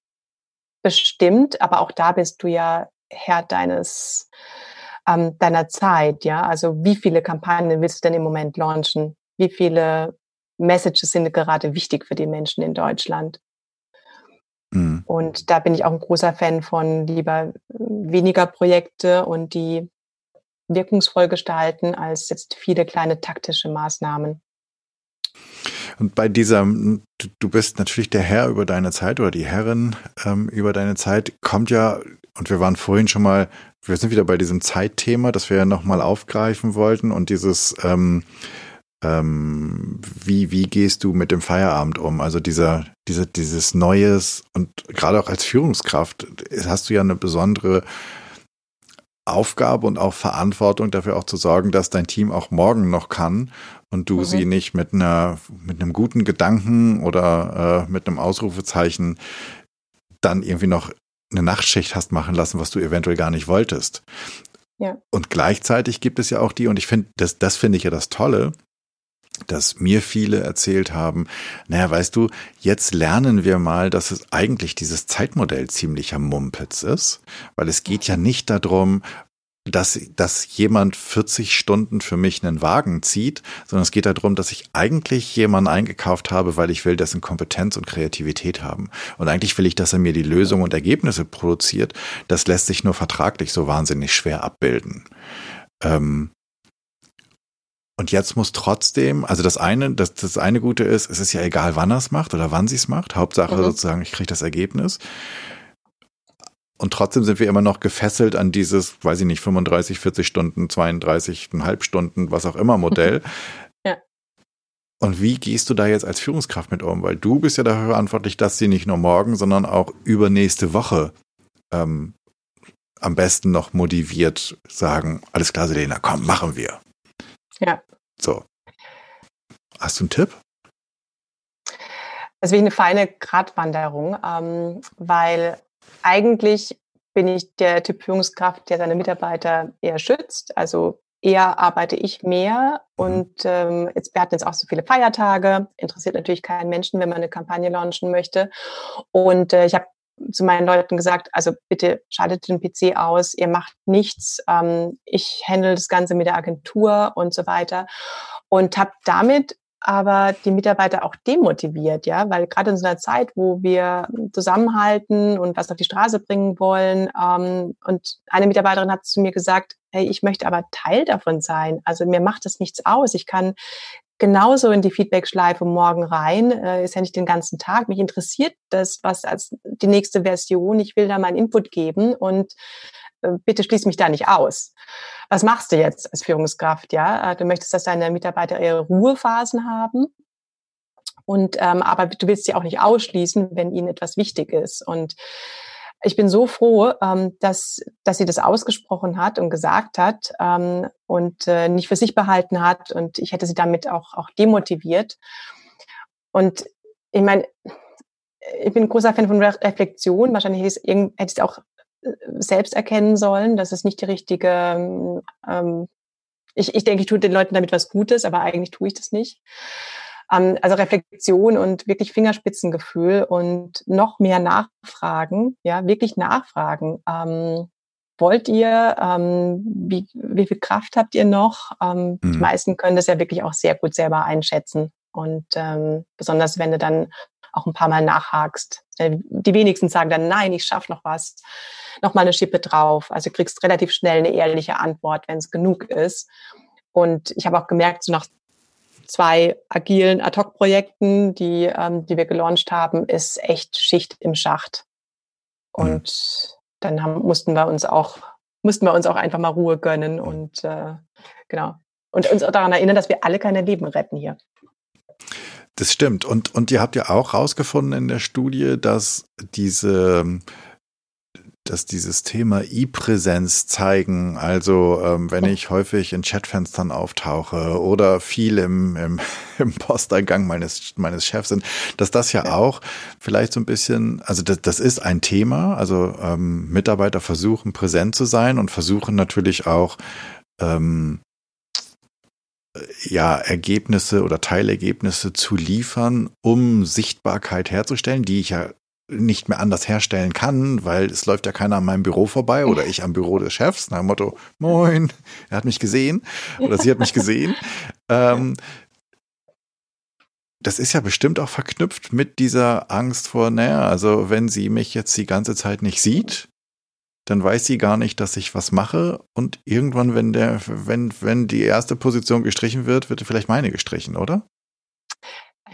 bestimmt. Aber auch da bist du ja Herr deines ähm, deiner Zeit, ja. Also wie viele Kampagnen willst du denn im Moment launchen? Wie viele Messages sind gerade wichtig für die Menschen in Deutschland? Mhm. Und da bin ich auch ein großer Fan von lieber weniger Projekte und die wirkungsvoll gestalten als jetzt viele kleine taktische Maßnahmen. Und bei dieser, du bist natürlich der Herr über deine Zeit oder die Herrin ähm, über deine Zeit, kommt ja, und wir waren vorhin schon mal, wir sind wieder bei diesem Zeitthema, das wir ja nochmal aufgreifen wollten und dieses, ähm, ähm, wie, wie gehst du mit dem Feierabend um? Also dieser, diese, dieses Neues und gerade auch als Führungskraft hast du ja eine besondere Aufgabe und auch Verantwortung dafür auch zu sorgen, dass dein Team auch morgen noch kann und du mhm. sie nicht mit einer, mit einem guten Gedanken oder äh, mit einem Ausrufezeichen dann irgendwie noch eine Nachtschicht hast machen lassen, was du eventuell gar nicht wolltest. Ja. Und gleichzeitig gibt es ja auch die, und ich finde, das, das finde ich ja das Tolle, dass mir viele erzählt haben, naja, weißt du, jetzt lernen wir mal, dass es eigentlich dieses Zeitmodell ziemlicher Mumpitz ist, weil es geht ja nicht darum, dass, dass jemand 40 Stunden für mich einen Wagen zieht, sondern es geht darum, dass ich eigentlich jemanden eingekauft habe, weil ich will, dessen Kompetenz und Kreativität haben. Und eigentlich will ich, dass er mir die Lösung und Ergebnisse produziert. Das lässt sich nur vertraglich so wahnsinnig schwer abbilden. Ähm, und jetzt muss trotzdem, also das eine, das, das eine Gute ist, es ist ja egal, wann er es macht oder wann sie es macht. Hauptsache mhm. sozusagen, ich kriege das Ergebnis. Und trotzdem sind wir immer noch gefesselt an dieses, weiß ich nicht, 35, 40 Stunden, 32,5 Stunden, was auch immer Modell. ja. Und wie gehst du da jetzt als Führungskraft mit um? Weil du bist ja dafür verantwortlich, dass sie nicht nur morgen, sondern auch übernächste Woche ähm, am besten noch motiviert sagen, alles klar, Selena, komm, machen wir. Ja. So. Hast du einen Tipp? Das ist wie eine feine Gratwanderung, ähm, weil eigentlich bin ich der Typ Führungskraft, der seine Mitarbeiter eher schützt. Also eher arbeite ich mehr mhm. und ähm, jetzt, wir hatten jetzt auch so viele Feiertage, interessiert natürlich keinen Menschen, wenn man eine Kampagne launchen möchte. Und äh, ich habe zu meinen Leuten gesagt, also bitte schaltet den PC aus, ihr macht nichts, ähm, ich handle das Ganze mit der Agentur und so weiter und habe damit aber die Mitarbeiter auch demotiviert, ja, weil gerade in so einer Zeit, wo wir zusammenhalten und was auf die Straße bringen wollen, ähm, und eine Mitarbeiterin hat zu mir gesagt, hey, ich möchte aber Teil davon sein. Also mir macht das nichts aus. Ich kann genauso in die Feedback-Schleife morgen rein. Äh, ist ja nicht den ganzen Tag. Mich interessiert das, was als die nächste Version. Ich will da meinen Input geben und äh, bitte schließ mich da nicht aus. Was machst du jetzt als Führungskraft? Ja, äh, du möchtest, dass deine Mitarbeiter ihre Ruhephasen haben. Und ähm, aber du willst sie auch nicht ausschließen, wenn ihnen etwas wichtig ist. Und ich bin so froh, ähm, dass, dass sie das ausgesprochen hat und gesagt hat ähm, und äh, nicht für sich behalten hat. Und ich hätte sie damit auch, auch demotiviert. Und ich meine, ich bin ein großer Fan von Reflexion. Wahrscheinlich hätte ich es auch äh, selbst erkennen sollen, dass es nicht die richtige, ähm, ich, ich denke, ich tue den Leuten damit was Gutes, aber eigentlich tue ich das nicht. Ähm, also Reflexion und wirklich Fingerspitzengefühl und noch mehr nachfragen, ja, wirklich nachfragen. Ähm, wollt ihr? Ähm, wie, wie viel Kraft habt ihr noch? Ähm, mhm. Die meisten können das ja wirklich auch sehr gut selber einschätzen. Und ähm, besonders wenn du dann auch ein paar Mal nachhakst. Äh, die wenigsten sagen dann, nein, ich schaffe noch was, noch mal eine Schippe drauf. Also du kriegst relativ schnell eine ehrliche Antwort, wenn es genug ist. Und ich habe auch gemerkt, so nach zwei agilen Ad-Hoc-Projekten, die, ähm, die wir gelauncht haben, ist echt Schicht im Schacht. Mhm. Und mhm. dann haben, mussten wir uns auch mussten wir uns auch einfach mal Ruhe gönnen und äh, genau und uns auch daran erinnern, dass wir alle keine Leben retten hier. Das stimmt. Und, und ihr habt ja auch rausgefunden in der Studie, dass diese, dass dieses Thema E-Präsenz zeigen, also ähm, wenn ich häufig in Chatfenstern auftauche oder viel im, im, im Posteingang meines, meines Chefs sind, dass das ja, ja. auch vielleicht so ein bisschen, also das, das ist ein Thema, also ähm, Mitarbeiter versuchen präsent zu sein und versuchen natürlich auch ähm, ja, Ergebnisse oder Teilergebnisse zu liefern, um Sichtbarkeit herzustellen, die ich ja nicht mehr anders herstellen kann, weil es läuft ja keiner an meinem Büro vorbei oder ich am Büro des Chefs, nach dem Motto, moin, er hat mich gesehen oder sie hat mich gesehen. ähm, das ist ja bestimmt auch verknüpft mit dieser Angst vor, naja, also wenn sie mich jetzt die ganze Zeit nicht sieht, dann weiß sie gar nicht, dass ich was mache und irgendwann, wenn der, wenn, wenn die erste Position gestrichen wird, wird vielleicht meine gestrichen, oder?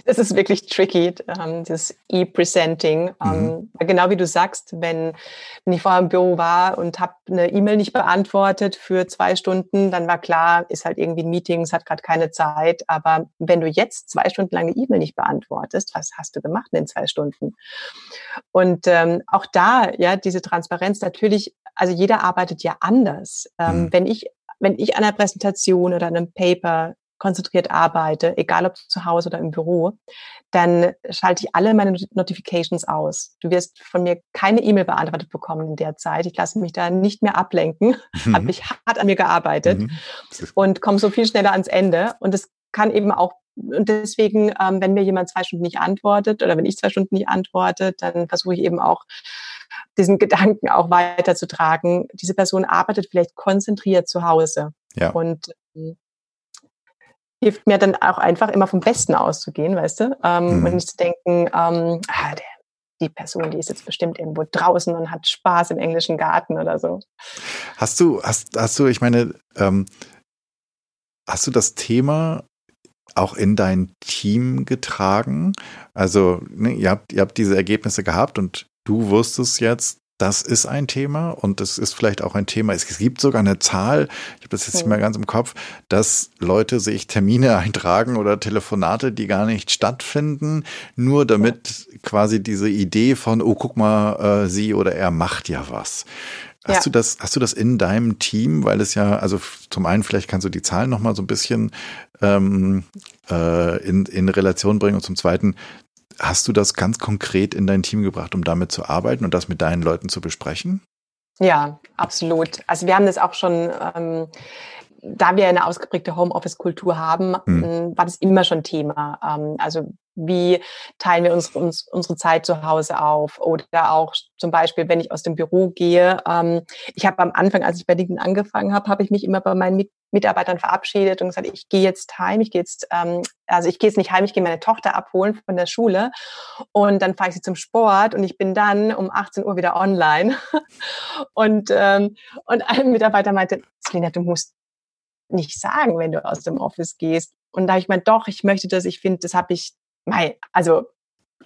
Das ist wirklich tricky, ähm, das E-Presenting. Ähm, mhm. Genau wie du sagst, wenn, wenn ich vorher im Büro war und habe eine E-Mail nicht beantwortet für zwei Stunden, dann war klar, ist halt irgendwie ein Meeting, es hat gerade keine Zeit. Aber wenn du jetzt zwei Stunden lang eine E-Mail nicht beantwortest, was hast du gemacht in den zwei Stunden? Und ähm, auch da, ja, diese Transparenz natürlich, also jeder arbeitet ja anders. Ähm, mhm. Wenn ich wenn ich an einer Präsentation oder einem Paper konzentriert arbeite, egal ob zu Hause oder im Büro, dann schalte ich alle meine Notifications aus. Du wirst von mir keine E-Mail beantwortet bekommen in der Zeit. Ich lasse mich da nicht mehr ablenken, mhm. habe mich hart an mir gearbeitet mhm. und komme so viel schneller ans Ende. Und es kann eben auch und deswegen, ähm, wenn mir jemand zwei Stunden nicht antwortet oder wenn ich zwei Stunden nicht antworte, dann versuche ich eben auch diesen Gedanken auch weiterzutragen. Diese Person arbeitet vielleicht konzentriert zu Hause. Ja. Und ähm, hilft mir dann auch einfach immer vom Besten auszugehen, weißt du? Ähm, mhm. Und nicht zu denken, ähm, ah, der, die Person, die ist jetzt bestimmt irgendwo draußen und hat Spaß im englischen Garten oder so. Hast du, hast, hast du, ich meine, ähm, hast du das Thema auch in dein Team getragen? Also, ne, ihr habt, ihr habt diese Ergebnisse gehabt und du wusstest jetzt, das ist ein Thema und es ist vielleicht auch ein Thema. Es gibt sogar eine Zahl, ich habe das jetzt nicht mehr ganz im Kopf, dass Leute sich Termine eintragen oder Telefonate, die gar nicht stattfinden, nur damit quasi diese Idee von, oh, guck mal, äh, sie oder er macht ja was. Hast ja. du das, hast du das in deinem Team? Weil es ja, also zum einen, vielleicht kannst du die Zahlen nochmal so ein bisschen ähm, äh, in, in Relation bringen und zum zweiten, Hast du das ganz konkret in dein Team gebracht, um damit zu arbeiten und das mit deinen Leuten zu besprechen? Ja, absolut. Also wir haben das auch schon, ähm, da wir eine ausgeprägte Homeoffice-Kultur haben, hm. war das immer schon Thema. Ähm, also wie teilen wir uns, uns, unsere Zeit zu Hause auf? Oder auch zum Beispiel, wenn ich aus dem Büro gehe. Ähm, ich habe am Anfang, als ich bei LinkedIn angefangen habe, habe ich mich immer bei meinen Mitarbeitern verabschiedet und gesagt, ich gehe jetzt heim, ich gehe jetzt, ähm, also ich gehe jetzt nicht heim, ich gehe meine Tochter abholen von der Schule und dann fahre ich sie zum Sport und ich bin dann um 18 Uhr wieder online. und, ähm, und ein Mitarbeiter meinte, Selina, du musst nicht sagen, wenn du aus dem Office gehst. Und da habe ich gemeint, doch, ich möchte das, ich finde, das habe ich mei, also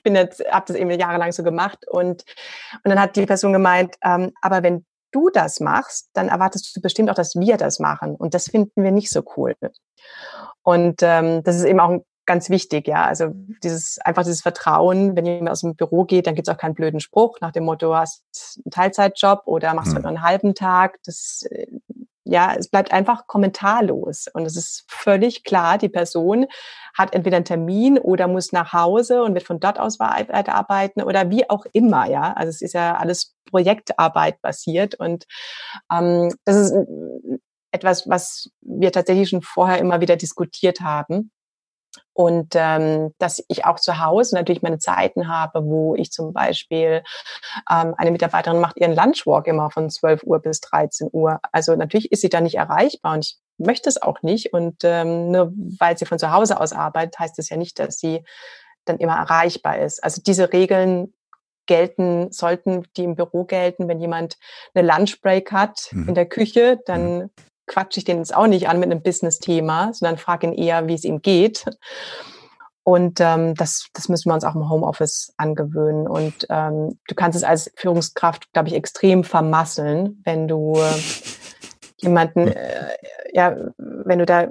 bin jetzt, habe das eben jahrelang so gemacht und und dann hat die Person gemeint, ähm, aber wenn du das machst, dann erwartest du bestimmt auch, dass wir das machen und das finden wir nicht so cool. Und ähm, das ist eben auch ganz wichtig, ja. Also dieses einfach dieses Vertrauen, wenn jemand aus dem Büro geht, dann gibt es auch keinen blöden Spruch nach dem Motto, du hast einen Teilzeitjob oder machst mhm. halt nur einen halben Tag. Das äh, ja, es bleibt einfach kommentarlos. Und es ist völlig klar, die Person hat entweder einen Termin oder muss nach Hause und wird von dort aus weiterarbeiten oder wie auch immer, ja. Also es ist ja alles Projektarbeit basiert und ähm, das ist etwas, was wir tatsächlich schon vorher immer wieder diskutiert haben. Und ähm, dass ich auch zu Hause natürlich meine Zeiten habe, wo ich zum Beispiel, ähm, eine Mitarbeiterin macht ihren Lunchwalk immer von 12 Uhr bis 13 Uhr. Also natürlich ist sie da nicht erreichbar und ich möchte es auch nicht. Und ähm, nur weil sie von zu Hause aus arbeitet, heißt es ja nicht, dass sie dann immer erreichbar ist. Also diese Regeln gelten, sollten die im Büro gelten, wenn jemand eine Lunchbreak hat mhm. in der Küche, dann mhm quatsche ich den jetzt auch nicht an mit einem Business-Thema, sondern frage ihn eher, wie es ihm geht. Und ähm, das, das müssen wir uns auch im Homeoffice angewöhnen. Und ähm, du kannst es als Führungskraft, glaube ich, extrem vermasseln, wenn du äh, jemanden, äh, ja, wenn du da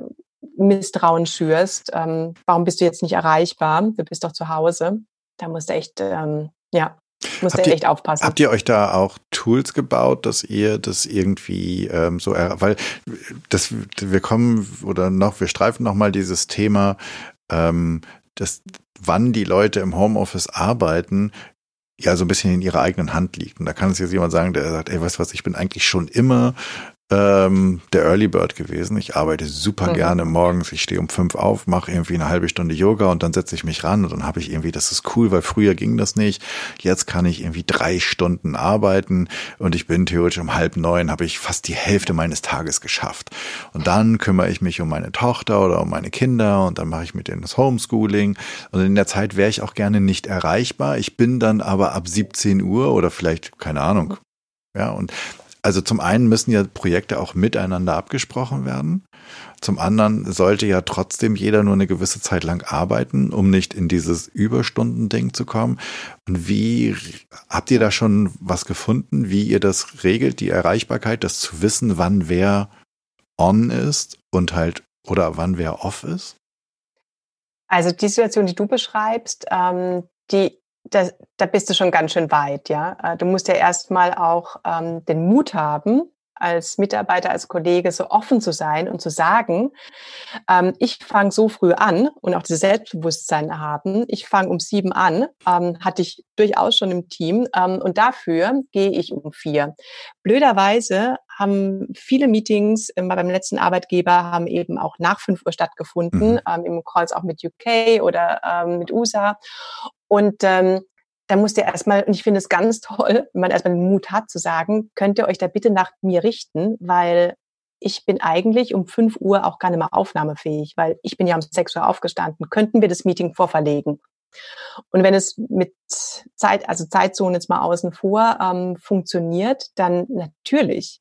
Misstrauen schürst. Ähm, warum bist du jetzt nicht erreichbar? Du bist doch zu Hause. Da musst du echt, ähm, ja, muss ihr echt aufpassen. Habt ihr euch da auch Tools gebaut, dass ihr das irgendwie ähm, so, weil das, wir kommen oder noch, wir streifen noch mal dieses Thema, ähm, dass wann die Leute im Homeoffice arbeiten, ja so ein bisschen in ihrer eigenen Hand liegt. Und da kann es jetzt jemand sagen, der sagt, ey, weißt du was, ich bin eigentlich schon immer ähm, der Early Bird gewesen. Ich arbeite super mhm. gerne morgens. Ich stehe um fünf auf, mache irgendwie eine halbe Stunde Yoga und dann setze ich mich ran und dann habe ich irgendwie, das ist cool, weil früher ging das nicht. Jetzt kann ich irgendwie drei Stunden arbeiten und ich bin theoretisch um halb neun, habe ich fast die Hälfte meines Tages geschafft. Und dann kümmere ich mich um meine Tochter oder um meine Kinder und dann mache ich mit denen das Homeschooling. Und in der Zeit wäre ich auch gerne nicht erreichbar. Ich bin dann aber ab 17 Uhr oder vielleicht, keine Ahnung, ja, und also zum einen müssen ja Projekte auch miteinander abgesprochen werden. Zum anderen sollte ja trotzdem jeder nur eine gewisse Zeit lang arbeiten, um nicht in dieses Überstundending zu kommen. Und wie habt ihr da schon was gefunden, wie ihr das regelt, die Erreichbarkeit, das zu wissen, wann wer on ist und halt oder wann wer off ist? Also die Situation, die du beschreibst, ähm, die da, da bist du schon ganz schön weit, ja. Äh, du musst ja erstmal auch ähm, den Mut haben, als Mitarbeiter, als Kollege so offen zu sein und zu sagen, ähm, ich fange so früh an und auch dieses Selbstbewusstsein haben. Ich fange um sieben an, ähm, hatte ich durchaus schon im Team ähm, und dafür gehe ich um vier. Blöderweise haben viele Meetings äh, beim letzten Arbeitgeber haben eben auch nach fünf Uhr stattgefunden, mhm. ähm, im Calls auch mit UK oder ähm, mit USA. Und ähm, da musst ihr erstmal, und ich finde es ganz toll, wenn man erstmal den Mut hat zu sagen, könnt ihr euch da bitte nach mir richten, weil ich bin eigentlich um 5 Uhr auch gar nicht mehr aufnahmefähig, weil ich bin ja um 6 Uhr aufgestanden. Könnten wir das Meeting vorverlegen? Und wenn es mit Zeit, also Zeitzone jetzt mal außen vor, ähm, funktioniert, dann natürlich.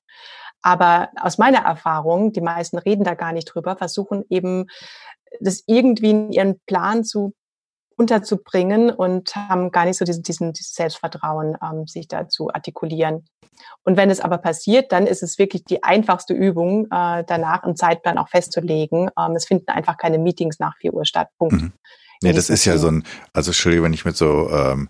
Aber aus meiner Erfahrung, die meisten reden da gar nicht drüber, versuchen eben das irgendwie in ihren Plan zu unterzubringen und haben gar nicht so diesen, diesen dieses Selbstvertrauen, ähm, sich da zu artikulieren. Und wenn es aber passiert, dann ist es wirklich die einfachste Übung, äh, danach einen Zeitplan auch festzulegen. Ähm, es finden einfach keine Meetings nach 4 Uhr statt. Punkt. Mhm. Nee, das ist ja so ein, also Entschuldigung, wenn ich mit so ähm,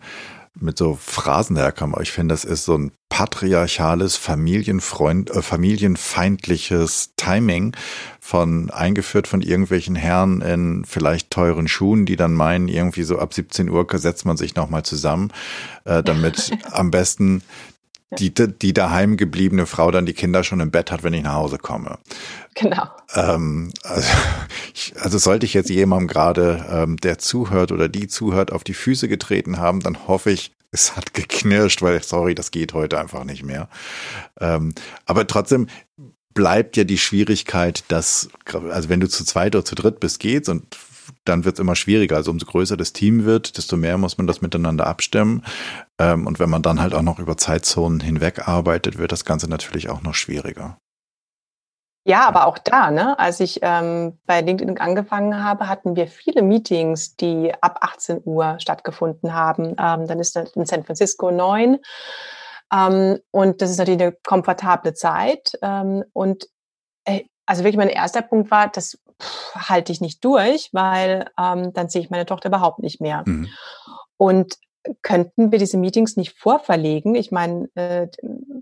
mit so Phrasen herkomme. Ich finde, das ist so ein patriarchales, familienfreund, äh, familienfeindliches Timing von eingeführt von irgendwelchen Herren in vielleicht teuren Schuhen, die dann meinen, irgendwie so ab 17 Uhr setzt man sich nochmal zusammen, äh, damit am besten die, die daheim gebliebene Frau dann die Kinder schon im Bett hat, wenn ich nach Hause komme. Genau. Ähm, also, ich, also sollte ich jetzt jemandem gerade, ähm, der zuhört oder die zuhört, auf die Füße getreten haben, dann hoffe ich, es hat geknirscht, weil, sorry, das geht heute einfach nicht mehr. Ähm, aber trotzdem bleibt ja die Schwierigkeit, dass, also wenn du zu zweit oder zu dritt bist, geht's und dann wird es immer schwieriger. Also umso größer das Team wird, desto mehr muss man das miteinander abstimmen. Ähm, und wenn man dann halt auch noch über Zeitzonen hinweg arbeitet, wird das Ganze natürlich auch noch schwieriger. Ja, aber auch da, ne, als ich ähm, bei LinkedIn angefangen habe, hatten wir viele Meetings, die ab 18 Uhr stattgefunden haben. Ähm, dann ist das in San Francisco neun. Ähm, und das ist natürlich eine komfortable Zeit. Ähm, und äh, also wirklich mein erster Punkt war, das halte ich nicht durch, weil ähm, dann sehe ich meine Tochter überhaupt nicht mehr. Mhm. Und könnten wir diese Meetings nicht vorverlegen? Ich meine, äh,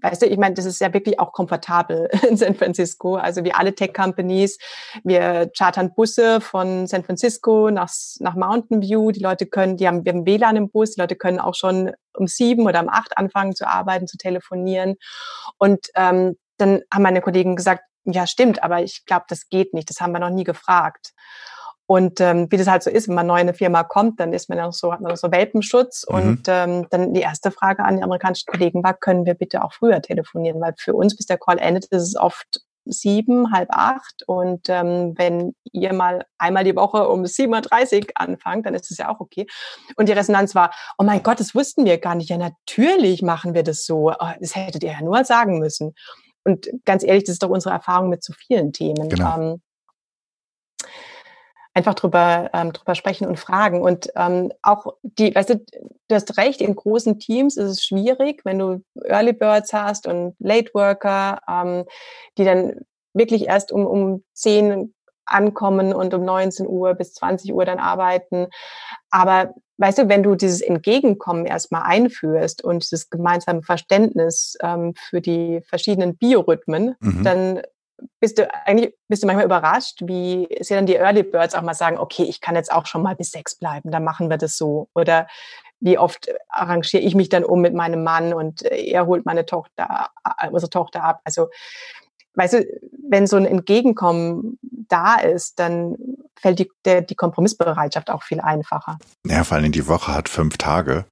weißt du, ich meine, das ist ja wirklich auch komfortabel in San Francisco. Also wie alle Tech-Companies, wir chartern Busse von San Francisco nach, nach Mountain View. Die Leute können, die haben, wir haben WLAN im Bus, die Leute können auch schon um sieben oder um acht anfangen zu arbeiten, zu telefonieren. Und ähm, dann haben meine Kollegen gesagt, ja, stimmt, aber ich glaube, das geht nicht. Das haben wir noch nie gefragt. Und ähm, wie das halt so ist, wenn man neu in eine Firma kommt, dann ist man ja so, hat man so Welpenschutz. Mhm. Und ähm, dann die erste Frage an die amerikanischen Kollegen war, können wir bitte auch früher telefonieren? Weil für uns, bis der Call endet, ist es oft sieben, halb acht. Und ähm, wenn ihr mal einmal die Woche um 7.30 Uhr anfangt, dann ist es ja auch okay. Und die Resonanz war, oh mein Gott, das wussten wir gar nicht. Ja, natürlich machen wir das so. Oh, das hättet ihr ja nur sagen müssen. Und ganz ehrlich, das ist doch unsere Erfahrung mit so vielen Themen. Genau. Ähm, einfach drüber, ähm, drüber sprechen und fragen. Und ähm, auch die, weißt du, du hast recht, in großen Teams ist es schwierig, wenn du Early Birds hast und Late Worker, ähm, die dann wirklich erst um, um 10 ankommen und um 19 Uhr bis 20 Uhr dann arbeiten. Aber weißt du, wenn du dieses Entgegenkommen erstmal einführst und dieses gemeinsame Verständnis ähm, für die verschiedenen Biorhythmen, mhm. dann bist du eigentlich bist du manchmal überrascht, wie sie dann die Early Birds auch mal sagen, okay, ich kann jetzt auch schon mal bis sechs bleiben, dann machen wir das so. Oder wie oft arrangiere ich mich dann um mit meinem Mann und er holt meine Tochter, äh, unsere Tochter ab. Also, weißt du, wenn so ein Entgegenkommen da ist, dann fällt die, der, die Kompromissbereitschaft auch viel einfacher. Ja, vor allem die Woche hat fünf Tage.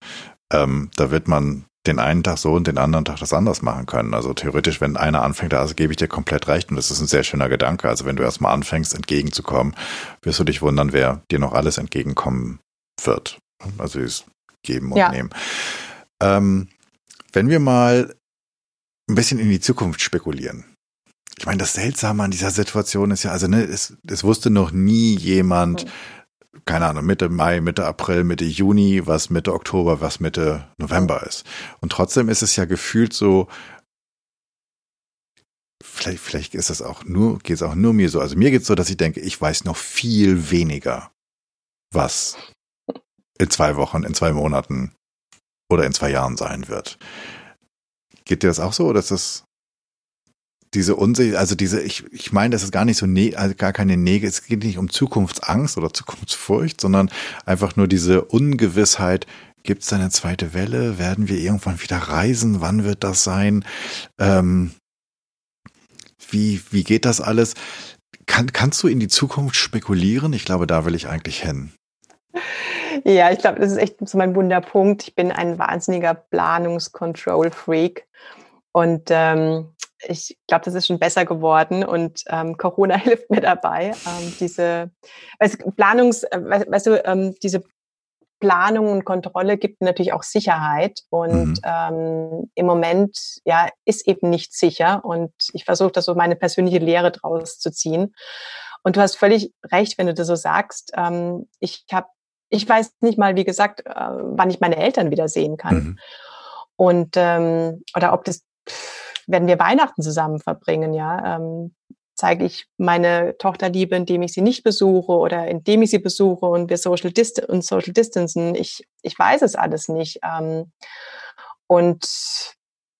Ähm, da wird man den einen Tag so und den anderen Tag das anders machen können. Also theoretisch, wenn einer anfängt, also gebe ich dir komplett recht und das ist ein sehr schöner Gedanke. Also wenn du erstmal anfängst, entgegenzukommen, wirst du dich wundern, wer dir noch alles entgegenkommen wird. Also es geben und ja. nehmen. Ähm, wenn wir mal ein bisschen in die Zukunft spekulieren. Ich meine, das Seltsame an dieser Situation ist ja, also ne, es, es wusste noch nie jemand, mhm keine Ahnung, Mitte Mai, Mitte April, Mitte Juni, was Mitte Oktober, was Mitte November ist. Und trotzdem ist es ja gefühlt so, vielleicht, vielleicht ist es auch nur, geht es auch nur mir so. Also mir geht es so, dass ich denke, ich weiß noch viel weniger, was in zwei Wochen, in zwei Monaten oder in zwei Jahren sein wird. Geht dir das auch so oder ist das diese Unsicherheit, also diese, ich, ich meine, das ist gar nicht so, ne, also gar keine Nege, es geht nicht um Zukunftsangst oder Zukunftsfurcht, sondern einfach nur diese Ungewissheit, gibt es eine zweite Welle? Werden wir irgendwann wieder reisen? Wann wird das sein? Ähm, wie, wie geht das alles? Kann, kannst du in die Zukunft spekulieren? Ich glaube, da will ich eigentlich hin. Ja, ich glaube, das ist echt so mein Wunderpunkt. Ich bin ein wahnsinniger Planungskontroll-Freak. Und ähm, ich glaube, das ist schon besser geworden und ähm, Corona hilft mir dabei. Ähm, diese weißt, Planungs, äh, weißt du, ähm, diese Planung und Kontrolle gibt natürlich auch Sicherheit und mhm. ähm, im Moment ja ist eben nicht sicher und ich versuche da so meine persönliche Lehre draus zu ziehen. Und du hast völlig recht, wenn du das so sagst. Ähm, ich habe, ich weiß nicht mal, wie gesagt, äh, wann ich meine Eltern wieder sehen kann. Mhm. Und ähm, oder ob das pff, werden wir Weihnachten zusammen verbringen, ja. Ähm, zeige ich meine Tochter Liebe, indem ich sie nicht besuche oder indem ich sie besuche und wir Social Dist und Social Distancen. Ich, ich weiß es alles nicht. Ähm, und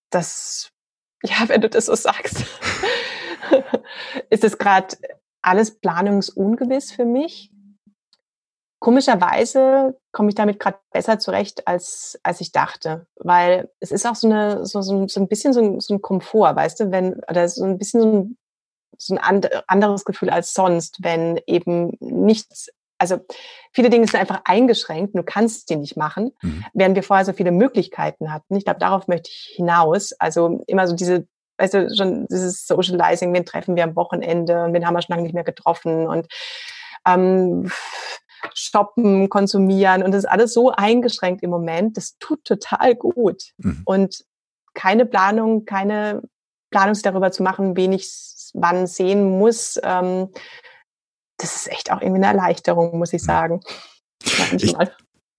das, ja, wenn du das so sagst, ist es gerade alles planungsungewiss für mich komischerweise komme ich damit gerade besser zurecht, als, als ich dachte. Weil es ist auch so, eine, so, so, so ein bisschen so ein, so ein Komfort, weißt du, wenn, oder so ein bisschen so ein, so ein anderes Gefühl als sonst, wenn eben nichts, also viele Dinge sind einfach eingeschränkt, du kannst sie nicht machen, mhm. während wir vorher so viele Möglichkeiten hatten. Ich glaube, darauf möchte ich hinaus. Also immer so diese weißt du, schon dieses Socializing, wen treffen wir am Wochenende und wen haben wir schon lange nicht mehr getroffen und ähm, shoppen, konsumieren und das ist alles so eingeschränkt im Moment. Das tut total gut. Mhm. Und keine Planung, keine Planung darüber zu machen, wen ich wann sehen muss, ähm, das ist echt auch irgendwie eine Erleichterung, muss ich sagen. Ich,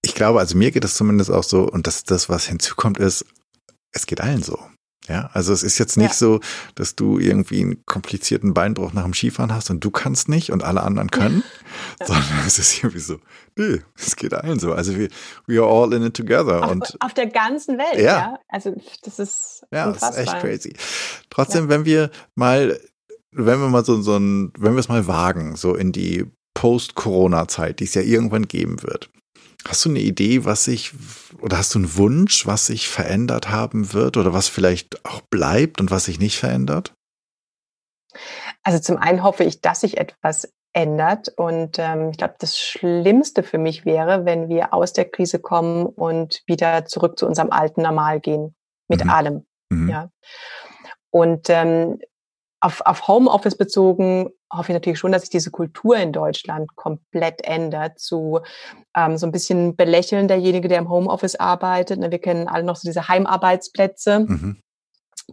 ich glaube, also mir geht es zumindest auch so, und das, das, was hinzukommt, ist, es geht allen so. Ja, also es ist jetzt nicht ja. so, dass du irgendwie einen komplizierten Beinbruch nach dem Skifahren hast und du kannst nicht und alle anderen können, ja. sondern es ist irgendwie so, nee, es geht allen so. Also wir, we are all in it together. Auf, und auf der ganzen Welt, ja. ja. Also das ist Ja, das ist echt crazy. Trotzdem, wenn wir mal, wenn wir mal so, so ein, wenn wir es mal wagen, so in die Post-Corona-Zeit, die es ja irgendwann geben wird. Hast du eine Idee, was sich, oder hast du einen Wunsch, was sich verändert haben wird oder was vielleicht auch bleibt und was sich nicht verändert? Also zum einen hoffe ich, dass sich etwas ändert. Und ähm, ich glaube, das Schlimmste für mich wäre, wenn wir aus der Krise kommen und wieder zurück zu unserem alten Normal gehen. Mit mhm. allem. Mhm. Ja. Und ähm, auf, auf Homeoffice bezogen hoffe ich natürlich schon, dass sich diese Kultur in Deutschland komplett ändert zu ähm, so ein bisschen belächeln derjenige, der im Homeoffice arbeitet. Ne, wir kennen alle noch so diese Heimarbeitsplätze. Mhm.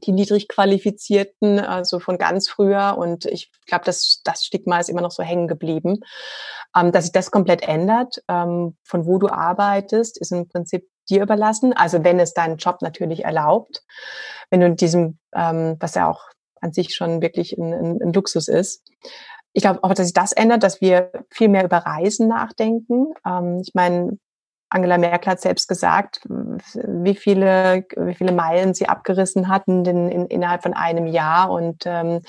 Die niedrig qualifizierten, also von ganz früher. Und ich glaube, das, das Stigma ist immer noch so hängen geblieben. Ähm, dass sich das komplett ändert, ähm, von wo du arbeitest, ist im Prinzip dir überlassen. Also wenn es deinen Job natürlich erlaubt. Wenn du in diesem, ähm, was ja auch an sich schon wirklich ein, ein, ein Luxus ist. Ich glaube auch, dass sich das ändert, dass wir viel mehr über Reisen nachdenken. Ähm, ich meine, Angela Merkel hat selbst gesagt, wie viele, wie viele Meilen sie abgerissen hatten in, in, innerhalb von einem Jahr und ähm,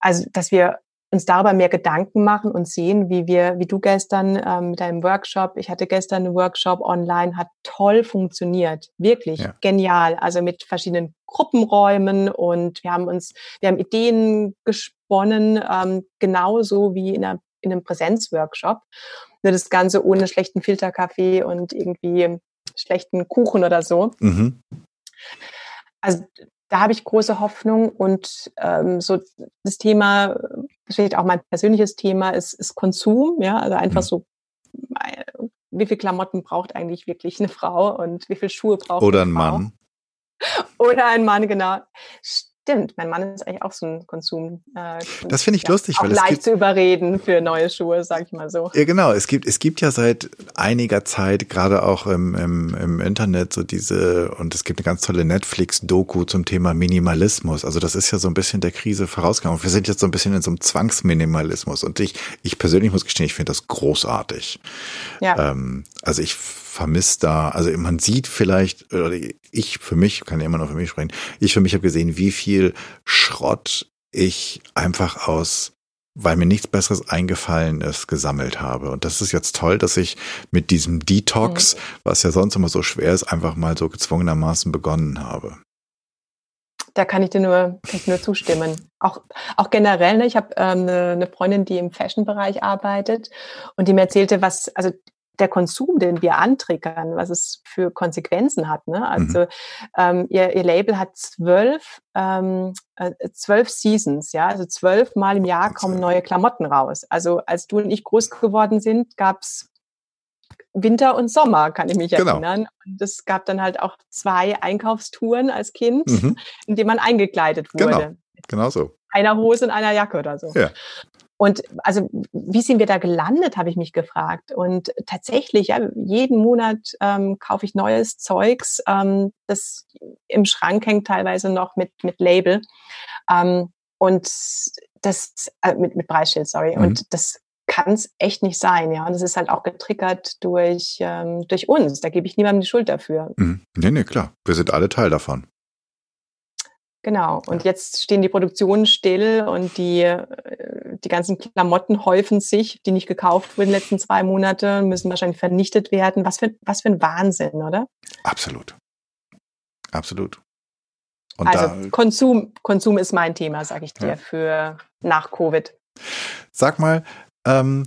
also, dass wir uns darüber mehr Gedanken machen und sehen, wie wir, wie du gestern ähm, mit deinem Workshop, ich hatte gestern einen Workshop online, hat toll funktioniert, wirklich ja. genial. Also mit verschiedenen Gruppenräumen und wir haben uns, wir haben Ideen gesponnen, ähm, genauso wie in, einer, in einem Präsenzworkshop. Nur das Ganze ohne schlechten Filterkaffee und irgendwie schlechten Kuchen oder so. Mhm. Also da habe ich große Hoffnung und ähm, so das Thema, vielleicht auch mein persönliches Thema, ist, ist Konsum, ja, also einfach mhm. so, wie viel Klamotten braucht eigentlich wirklich eine Frau und wie viel Schuhe braucht Oder ein Frau? Mann. Oder ein Mann, genau. Stimmt, mein Mann ist eigentlich auch so ein Konsum. Äh, das finde ich ja, lustig, auch weil leicht zu überreden für neue Schuhe, sag ich mal so. Ja, genau. Es gibt es gibt ja seit einiger Zeit gerade auch im, im, im Internet so diese und es gibt eine ganz tolle Netflix-Doku zum Thema Minimalismus. Also das ist ja so ein bisschen der Krise vorausgegangen. Wir sind jetzt so ein bisschen in so einem Zwangsminimalismus und ich ich persönlich muss gestehen, ich finde das großartig. Ja. Ähm, also ich vermisst da, also man sieht vielleicht, oder ich für mich, kann ja immer noch für mich sprechen, ich für mich habe gesehen, wie viel Schrott ich einfach aus weil mir nichts Besseres eingefallen ist, gesammelt habe. Und das ist jetzt toll, dass ich mit diesem Detox, was ja sonst immer so schwer ist, einfach mal so gezwungenermaßen begonnen habe. Da kann ich dir nur, kann ich nur zustimmen. Auch, auch generell, ne? ich habe ähm, eine, eine Freundin, die im Fashion-Bereich arbeitet und die mir erzählte, was, also der Konsum, den wir antriggern, was es für Konsequenzen hat. Ne? Also mhm. ähm, ihr, ihr Label hat zwölf, ähm, äh, zwölf Seasons, ja, also zwölf Mal im Jahr kommen neue Klamotten raus. Also als du und ich groß geworden sind, gab's Winter und Sommer, kann ich mich genau. erinnern. Und es gab dann halt auch zwei Einkaufstouren als Kind, mhm. in denen man eingekleidet wurde. Genau, genau so. Einer Hose und einer Jacke oder so. Ja. Und also, wie sind wir da gelandet, habe ich mich gefragt. Und tatsächlich, ja, jeden Monat ähm, kaufe ich neues Zeugs, ähm, das im Schrank hängt teilweise noch mit, mit Label. Ähm, und das, äh, mit, mit Preisschild, sorry. Mhm. Und das kann es echt nicht sein, ja. Und das ist halt auch getriggert durch, ähm, durch uns. Da gebe ich niemandem die Schuld dafür. Mhm. Nee, nee, klar. Wir sind alle Teil davon. Genau. Und jetzt stehen die Produktionen still und die, äh, die ganzen Klamotten häufen sich, die nicht gekauft wurden in den letzten zwei Monate, müssen wahrscheinlich vernichtet werden. Was für, was für ein Wahnsinn, oder? Absolut. Absolut. Und also Konsum, Konsum ist mein Thema, sage ich dir, ja. für nach Covid. Sag mal, ähm,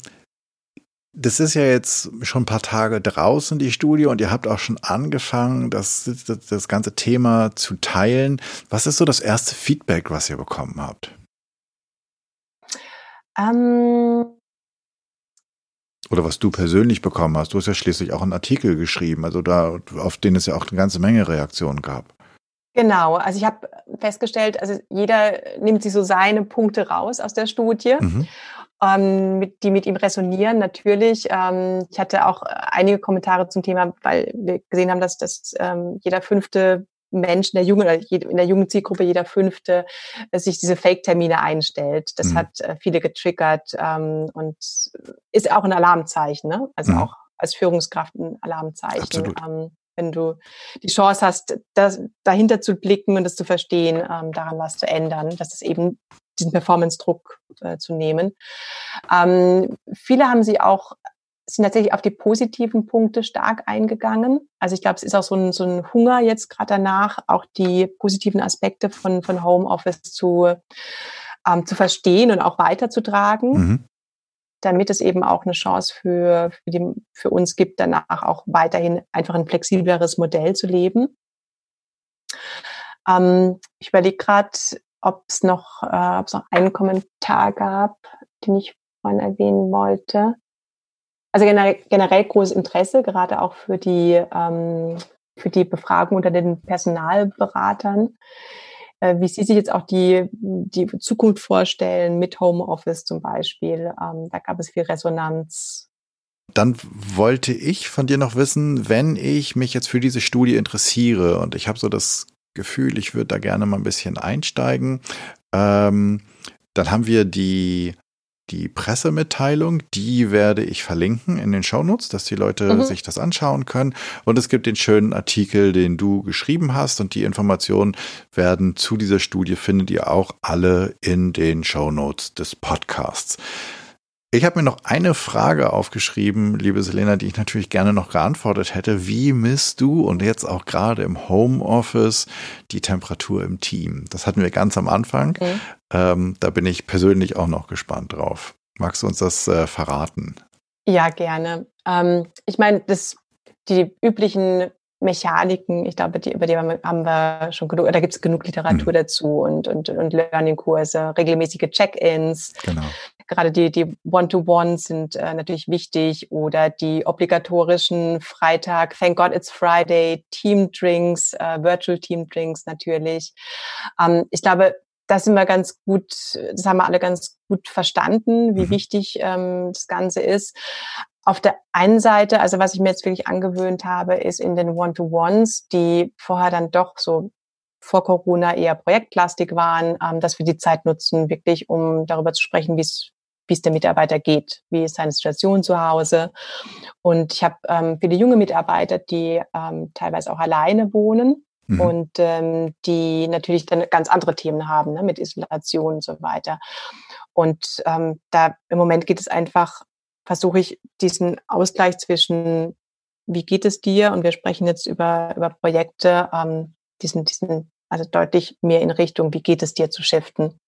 das ist ja jetzt schon ein paar Tage draußen, die Studie, und ihr habt auch schon angefangen, das, das, das ganze Thema zu teilen. Was ist so das erste Feedback, was ihr bekommen habt? Ähm oder was du persönlich bekommen hast. Du hast ja schließlich auch einen Artikel geschrieben, also da, auf den es ja auch eine ganze Menge Reaktionen gab. Genau, also ich habe festgestellt, also jeder nimmt sich so seine Punkte raus aus der Studie. Mhm ähm, mit, die mit ihm resonieren. Natürlich, ähm, ich hatte auch einige Kommentare zum Thema, weil wir gesehen haben, dass, dass ähm, jeder fünfte Mensch in der jungen in der jungen Zielgruppe jeder Fünfte äh, sich diese Fake-Termine einstellt. Das mhm. hat äh, viele getriggert ähm, und ist auch ein Alarmzeichen, ne? Also mhm. auch als Führungskraft ein Alarmzeichen. Ähm, wenn du die Chance hast, das, dahinter zu blicken und das zu verstehen, ähm, daran was zu ändern, dass es eben diesen Performance-Druck äh, zu nehmen. Ähm, viele haben sie auch sind tatsächlich auf die positiven Punkte stark eingegangen. Also ich glaube, es ist auch so ein, so ein Hunger jetzt gerade danach, auch die positiven Aspekte von, von Homeoffice zu, ähm, zu verstehen und auch weiterzutragen. Mhm. damit es eben auch eine Chance für, für, die, für uns gibt, danach auch weiterhin einfach ein flexibleres Modell zu leben. Ähm, ich überlege gerade, ob es noch, äh, ob es noch einen Kommentar gab, den ich vorhin erwähnen wollte. Also generell, generell großes Interesse, gerade auch für die, ähm, für die Befragung unter den Personalberatern, äh, wie Sie sich jetzt auch die, die Zukunft vorstellen mit Homeoffice zum Beispiel. Ähm, da gab es viel Resonanz. Dann wollte ich von dir noch wissen, wenn ich mich jetzt für diese Studie interessiere und ich habe so das Gefühl, ich würde da gerne mal ein bisschen einsteigen. Ähm, dann haben wir die, die Pressemitteilung, die werde ich verlinken in den Shownotes, dass die Leute mhm. sich das anschauen können. Und es gibt den schönen Artikel, den du geschrieben hast. Und die Informationen werden zu dieser Studie findet ihr auch alle in den Shownotes des Podcasts. Ich habe mir noch eine Frage aufgeschrieben, liebe Selena, die ich natürlich gerne noch geantwortet hätte. Wie misst du und jetzt auch gerade im Homeoffice die Temperatur im Team? Das hatten wir ganz am Anfang. Okay. Ähm, da bin ich persönlich auch noch gespannt drauf. Magst du uns das äh, verraten? Ja, gerne. Ähm, ich meine, die üblichen Mechaniken, ich glaube, die, über die haben wir schon genug, da gibt es genug Literatur mhm. dazu und, und, und Learning-Kurse, regelmäßige Check-ins. Genau gerade die, die One-to-Ones sind äh, natürlich wichtig oder die obligatorischen Freitag, Thank God It's Friday, Team Drinks, äh, Virtual Team Drinks natürlich. Ähm, ich glaube, das sind wir ganz gut, das haben wir alle ganz gut verstanden, wie mhm. wichtig ähm, das Ganze ist. Auf der einen Seite, also was ich mir jetzt wirklich angewöhnt habe, ist in den One-to-Ones, die vorher dann doch so vor Corona eher Projektplastik waren, ähm, dass wir die Zeit nutzen, wirklich um darüber zu sprechen, wie es wie es der Mitarbeiter geht, wie ist seine Situation zu Hause. Und ich habe ähm, viele junge Mitarbeiter, die ähm, teilweise auch alleine wohnen mhm. und ähm, die natürlich dann ganz andere Themen haben, ne, mit Isolation und so weiter. Und ähm, da im Moment geht es einfach, versuche ich diesen Ausgleich zwischen, wie geht es dir? Und wir sprechen jetzt über, über Projekte, ähm, diesen, diesen, also deutlich mehr in Richtung, wie geht es dir zu shiften.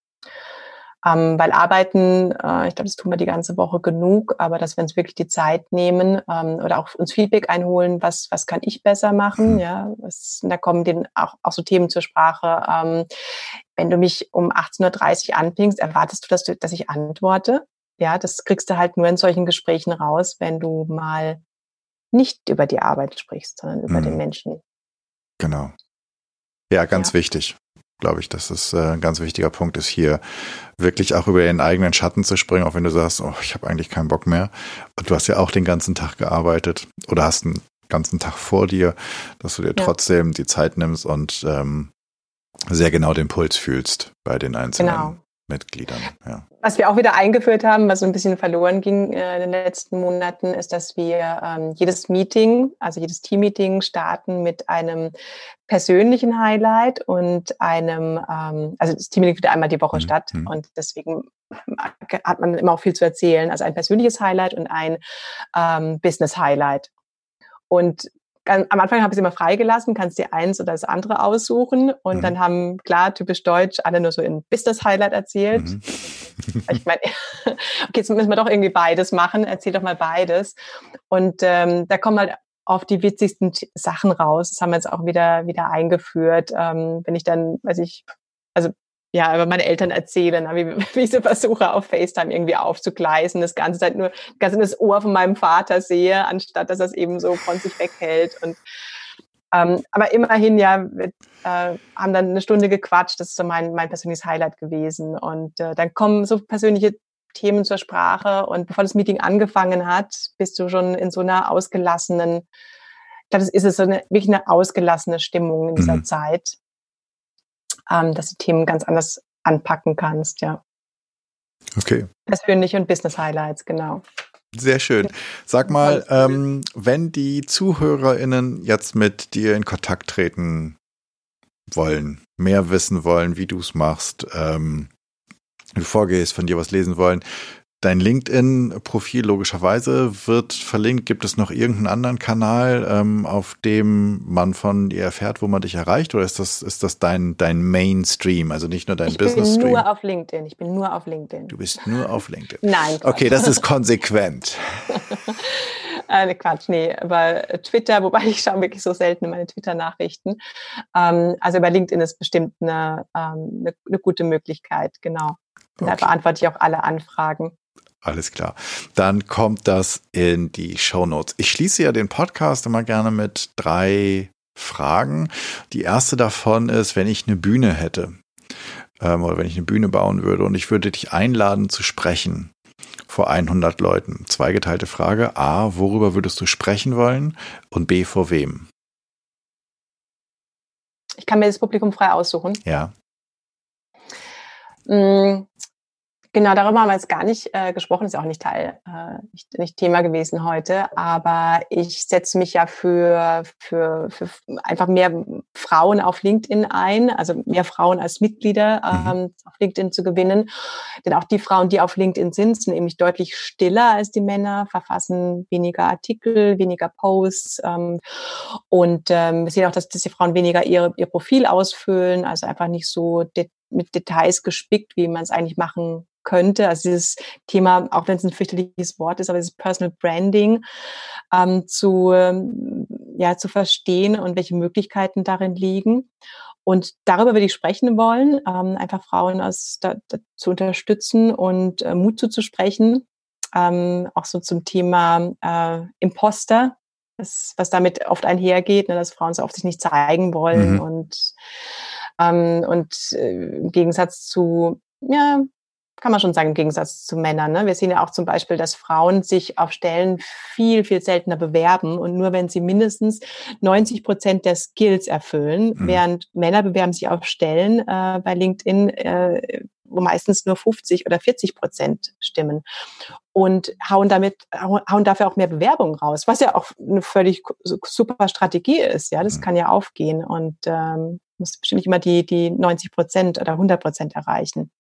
Ähm, weil arbeiten, äh, ich glaube, das tun wir die ganze Woche genug, aber dass wir uns wirklich die Zeit nehmen ähm, oder auch uns Feedback einholen, was, was kann ich besser machen, mhm. ja, was, da kommen den auch, auch so Themen zur Sprache. Ähm, wenn du mich um 18.30 Uhr anpingst, erwartest du dass, du, dass ich antworte? Ja, das kriegst du halt nur in solchen Gesprächen raus, wenn du mal nicht über die Arbeit sprichst, sondern über mhm. den Menschen. Genau. Ja, ganz ja. wichtig glaube ich, dass das äh, ein ganz wichtiger Punkt ist, hier wirklich auch über den eigenen Schatten zu springen, auch wenn du sagst, oh, ich habe eigentlich keinen Bock mehr. Und du hast ja auch den ganzen Tag gearbeitet oder hast einen ganzen Tag vor dir, dass du dir ja. trotzdem die Zeit nimmst und ähm, sehr genau den Puls fühlst bei den einzelnen genau. Mitgliedern. Ja. Was wir auch wieder eingeführt haben, was so ein bisschen verloren ging äh, in den letzten Monaten, ist, dass wir ähm, jedes Meeting, also jedes Teammeeting starten mit einem persönlichen Highlight und einem, ähm, also das Teammeeting findet einmal die Woche mhm. statt mhm. und deswegen hat man immer auch viel zu erzählen. Also ein persönliches Highlight und ein ähm, Business Highlight. Und am Anfang habe ich es immer freigelassen, kannst dir eins oder das andere aussuchen. Und mhm. dann haben, klar, typisch deutsch, alle nur so in Business Highlight erzählt. Mhm. ich meine, okay, jetzt müssen wir doch irgendwie beides machen. Erzähl doch mal beides. Und ähm, da kommen halt auf die witzigsten Sachen raus. Das haben wir jetzt auch wieder, wieder eingeführt. Ähm, wenn ich dann, weiß ich, also ja, über meine Eltern erzählen, wie, wie ich so versuche, auf FaceTime irgendwie aufzugleisen, das ganze Zeit nur ganz in das Ohr von meinem Vater sehe, anstatt dass er es eben so von sich weghält. Und ähm, aber immerhin, ja, wir, äh, haben dann eine Stunde gequatscht, das ist so mein, mein persönliches Highlight gewesen. Und äh, dann kommen so persönliche Themen zur Sprache und bevor das Meeting angefangen hat, bist du schon in so einer ausgelassenen glaube, das ist es so eine, wirklich eine ausgelassene Stimmung in dieser mhm. Zeit, ähm, dass du Themen ganz anders anpacken kannst, ja. Okay. Persönliche und Business Highlights, genau. Sehr schön. Sag mal, ähm, wenn die ZuhörerInnen jetzt mit dir in Kontakt treten wollen, mehr wissen wollen, wie du es machst, ähm, du vorgehst, von dir was lesen wollen, Dein LinkedIn-Profil logischerweise wird verlinkt. Gibt es noch irgendeinen anderen Kanal, ähm, auf dem man von dir erfährt, wo man dich erreicht? Oder ist das, ist das dein, dein Mainstream? Also nicht nur dein Business-Stream? Ich bin nur auf LinkedIn. Ich bin nur auf LinkedIn. Du bist nur auf LinkedIn. Nein. Quatsch. Okay, das ist konsequent. äh, Quatsch, nee. Über Twitter, wobei ich schaue wirklich so selten in meine Twitter-Nachrichten. Ähm, also über LinkedIn ist bestimmt eine, ähm, eine, eine gute Möglichkeit, genau. Okay. Da beantworte ich auch alle Anfragen. Alles klar. Dann kommt das in die Show Notes. Ich schließe ja den Podcast immer gerne mit drei Fragen. Die erste davon ist, wenn ich eine Bühne hätte ähm, oder wenn ich eine Bühne bauen würde und ich würde dich einladen zu sprechen vor 100 Leuten. Zweigeteilte Frage. A, worüber würdest du sprechen wollen? Und B, vor wem? Ich kann mir das Publikum frei aussuchen. Ja. Mm, Genau, darüber haben wir jetzt gar nicht äh, gesprochen, ist ja auch nicht Teil, äh, nicht, nicht Thema gewesen heute. Aber ich setze mich ja für, für, für einfach mehr Frauen auf LinkedIn ein, also mehr Frauen als Mitglieder mhm. ähm, auf LinkedIn zu gewinnen. Denn auch die Frauen, die auf LinkedIn sind, sind nämlich deutlich stiller als die Männer, verfassen weniger Artikel, weniger Posts. Ähm, und ähm, wir sehen auch, dass, dass die Frauen weniger ihre, ihr Profil ausfüllen, also einfach nicht so mit Details gespickt, wie man es eigentlich machen könnte. Also dieses Thema, auch wenn es ein fürchterliches Wort ist, aber dieses Personal Branding ähm, zu, ähm, ja, zu verstehen und welche Möglichkeiten darin liegen. Und darüber würde ich sprechen wollen, ähm, einfach Frauen aus, da, da, zu unterstützen und äh, Mut zuzusprechen. Ähm, auch so zum Thema äh, Imposter, das, was damit oft einhergeht, ne, dass Frauen so oft sich nicht zeigen wollen mhm. und ähm, und äh, im Gegensatz zu ja, kann man schon sagen, im Gegensatz zu Männern. Ne? Wir sehen ja auch zum Beispiel, dass Frauen sich auf Stellen viel, viel seltener bewerben und nur wenn sie mindestens 90 Prozent der Skills erfüllen, mhm. während Männer bewerben sich auf Stellen äh, bei LinkedIn, äh, wo meistens nur 50 oder 40 Prozent stimmen und hauen damit, hauen dafür auch mehr Bewerbungen raus, was ja auch eine völlig super Strategie ist. Ja, das mhm. kann ja aufgehen und ähm, muss bestimmt nicht immer die, die 90 Prozent oder 100 Prozent erreichen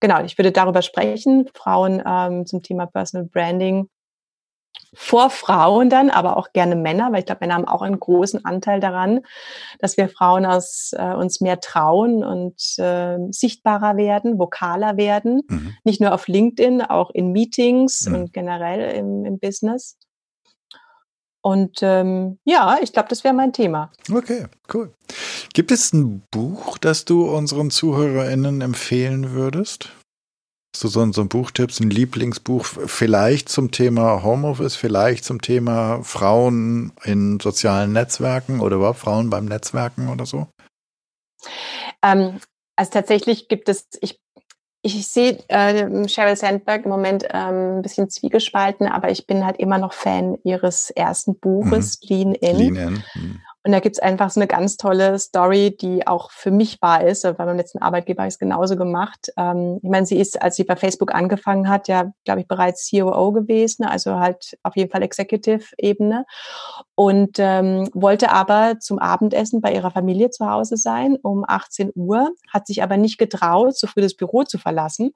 genau, ich würde darüber sprechen, Frauen ähm, zum Thema Personal Branding vor Frauen dann, aber auch gerne Männer, weil ich glaube, Männer haben auch einen großen Anteil daran, dass wir Frauen aus, äh, uns mehr trauen und äh, sichtbarer werden, vokaler werden, mhm. nicht nur auf LinkedIn, auch in Meetings mhm. und generell im, im Business. Und ähm, ja, ich glaube, das wäre mein Thema. Okay, cool. Gibt es ein Buch, das du unseren ZuhörerInnen empfehlen würdest? Hast du so, so ein Buchtipps, ein Lieblingsbuch, vielleicht zum Thema Homeoffice, vielleicht zum Thema Frauen in sozialen Netzwerken oder überhaupt Frauen beim Netzwerken oder so? Ähm, also tatsächlich gibt es, ich ich sehe äh, Sheryl Sandberg im Moment ähm, ein bisschen zwiegespalten, aber ich bin halt immer noch Fan ihres ersten Buches, mhm. Lean In. Lean In. Mhm. Und da gibt's einfach so eine ganz tolle Story, die auch für mich wahr ist. Bei meinem letzten Arbeitgeber habe ich es genauso gemacht. Ähm, ich meine, sie ist, als sie bei Facebook angefangen hat, ja, glaube ich, bereits COO gewesen, also halt auf jeden Fall Executive-Ebene. Und ähm, wollte aber zum Abendessen bei ihrer Familie zu Hause sein um 18 Uhr, hat sich aber nicht getraut, so früh das Büro zu verlassen,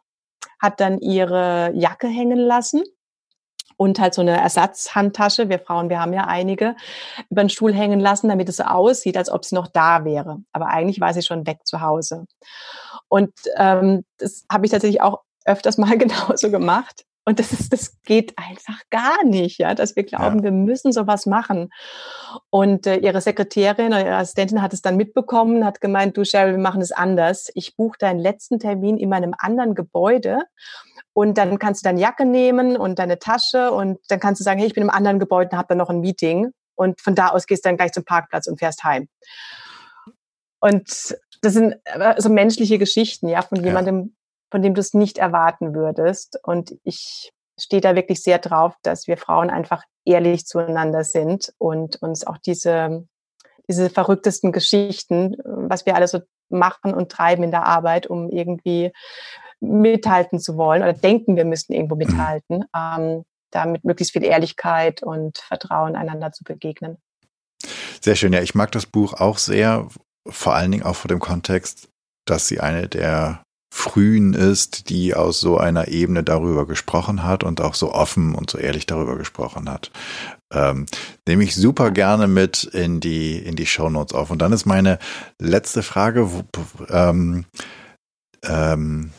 hat dann ihre Jacke hängen lassen und halt so eine Ersatzhandtasche, wir Frauen, wir haben ja einige, über den Stuhl hängen lassen, damit es so aussieht, als ob sie noch da wäre. Aber eigentlich war sie schon weg zu Hause. Und ähm, das habe ich tatsächlich auch öfters mal genauso gemacht. Und das ist, das geht einfach gar nicht, ja, dass wir glauben, ja. wir müssen sowas machen. Und äh, ihre Sekretärin oder ihre Assistentin hat es dann mitbekommen, hat gemeint, du Cheryl, wir machen es anders. Ich buche deinen letzten Termin in meinem anderen Gebäude und dann kannst du deine Jacke nehmen und deine Tasche und dann kannst du sagen, hey, ich bin im anderen Gebäude und habe dann noch ein Meeting. Und von da aus gehst du dann gleich zum Parkplatz und fährst heim. Und das sind äh, so menschliche Geschichten, ja, von jemandem. Von dem du es nicht erwarten würdest. Und ich stehe da wirklich sehr drauf, dass wir Frauen einfach ehrlich zueinander sind und uns auch diese, diese verrücktesten Geschichten, was wir alle so machen und treiben in der Arbeit, um irgendwie mithalten zu wollen oder denken, wir müssten irgendwo mhm. mithalten, ähm, da mit möglichst viel Ehrlichkeit und Vertrauen einander zu begegnen. Sehr schön. Ja, ich mag das Buch auch sehr, vor allen Dingen auch vor dem Kontext, dass sie eine der frühen ist, die aus so einer Ebene darüber gesprochen hat und auch so offen und so ehrlich darüber gesprochen hat. Ähm, nehme ich super gerne mit in die, in die Show Notes auf. Und dann ist meine letzte Frage, wo, ähm, ähm,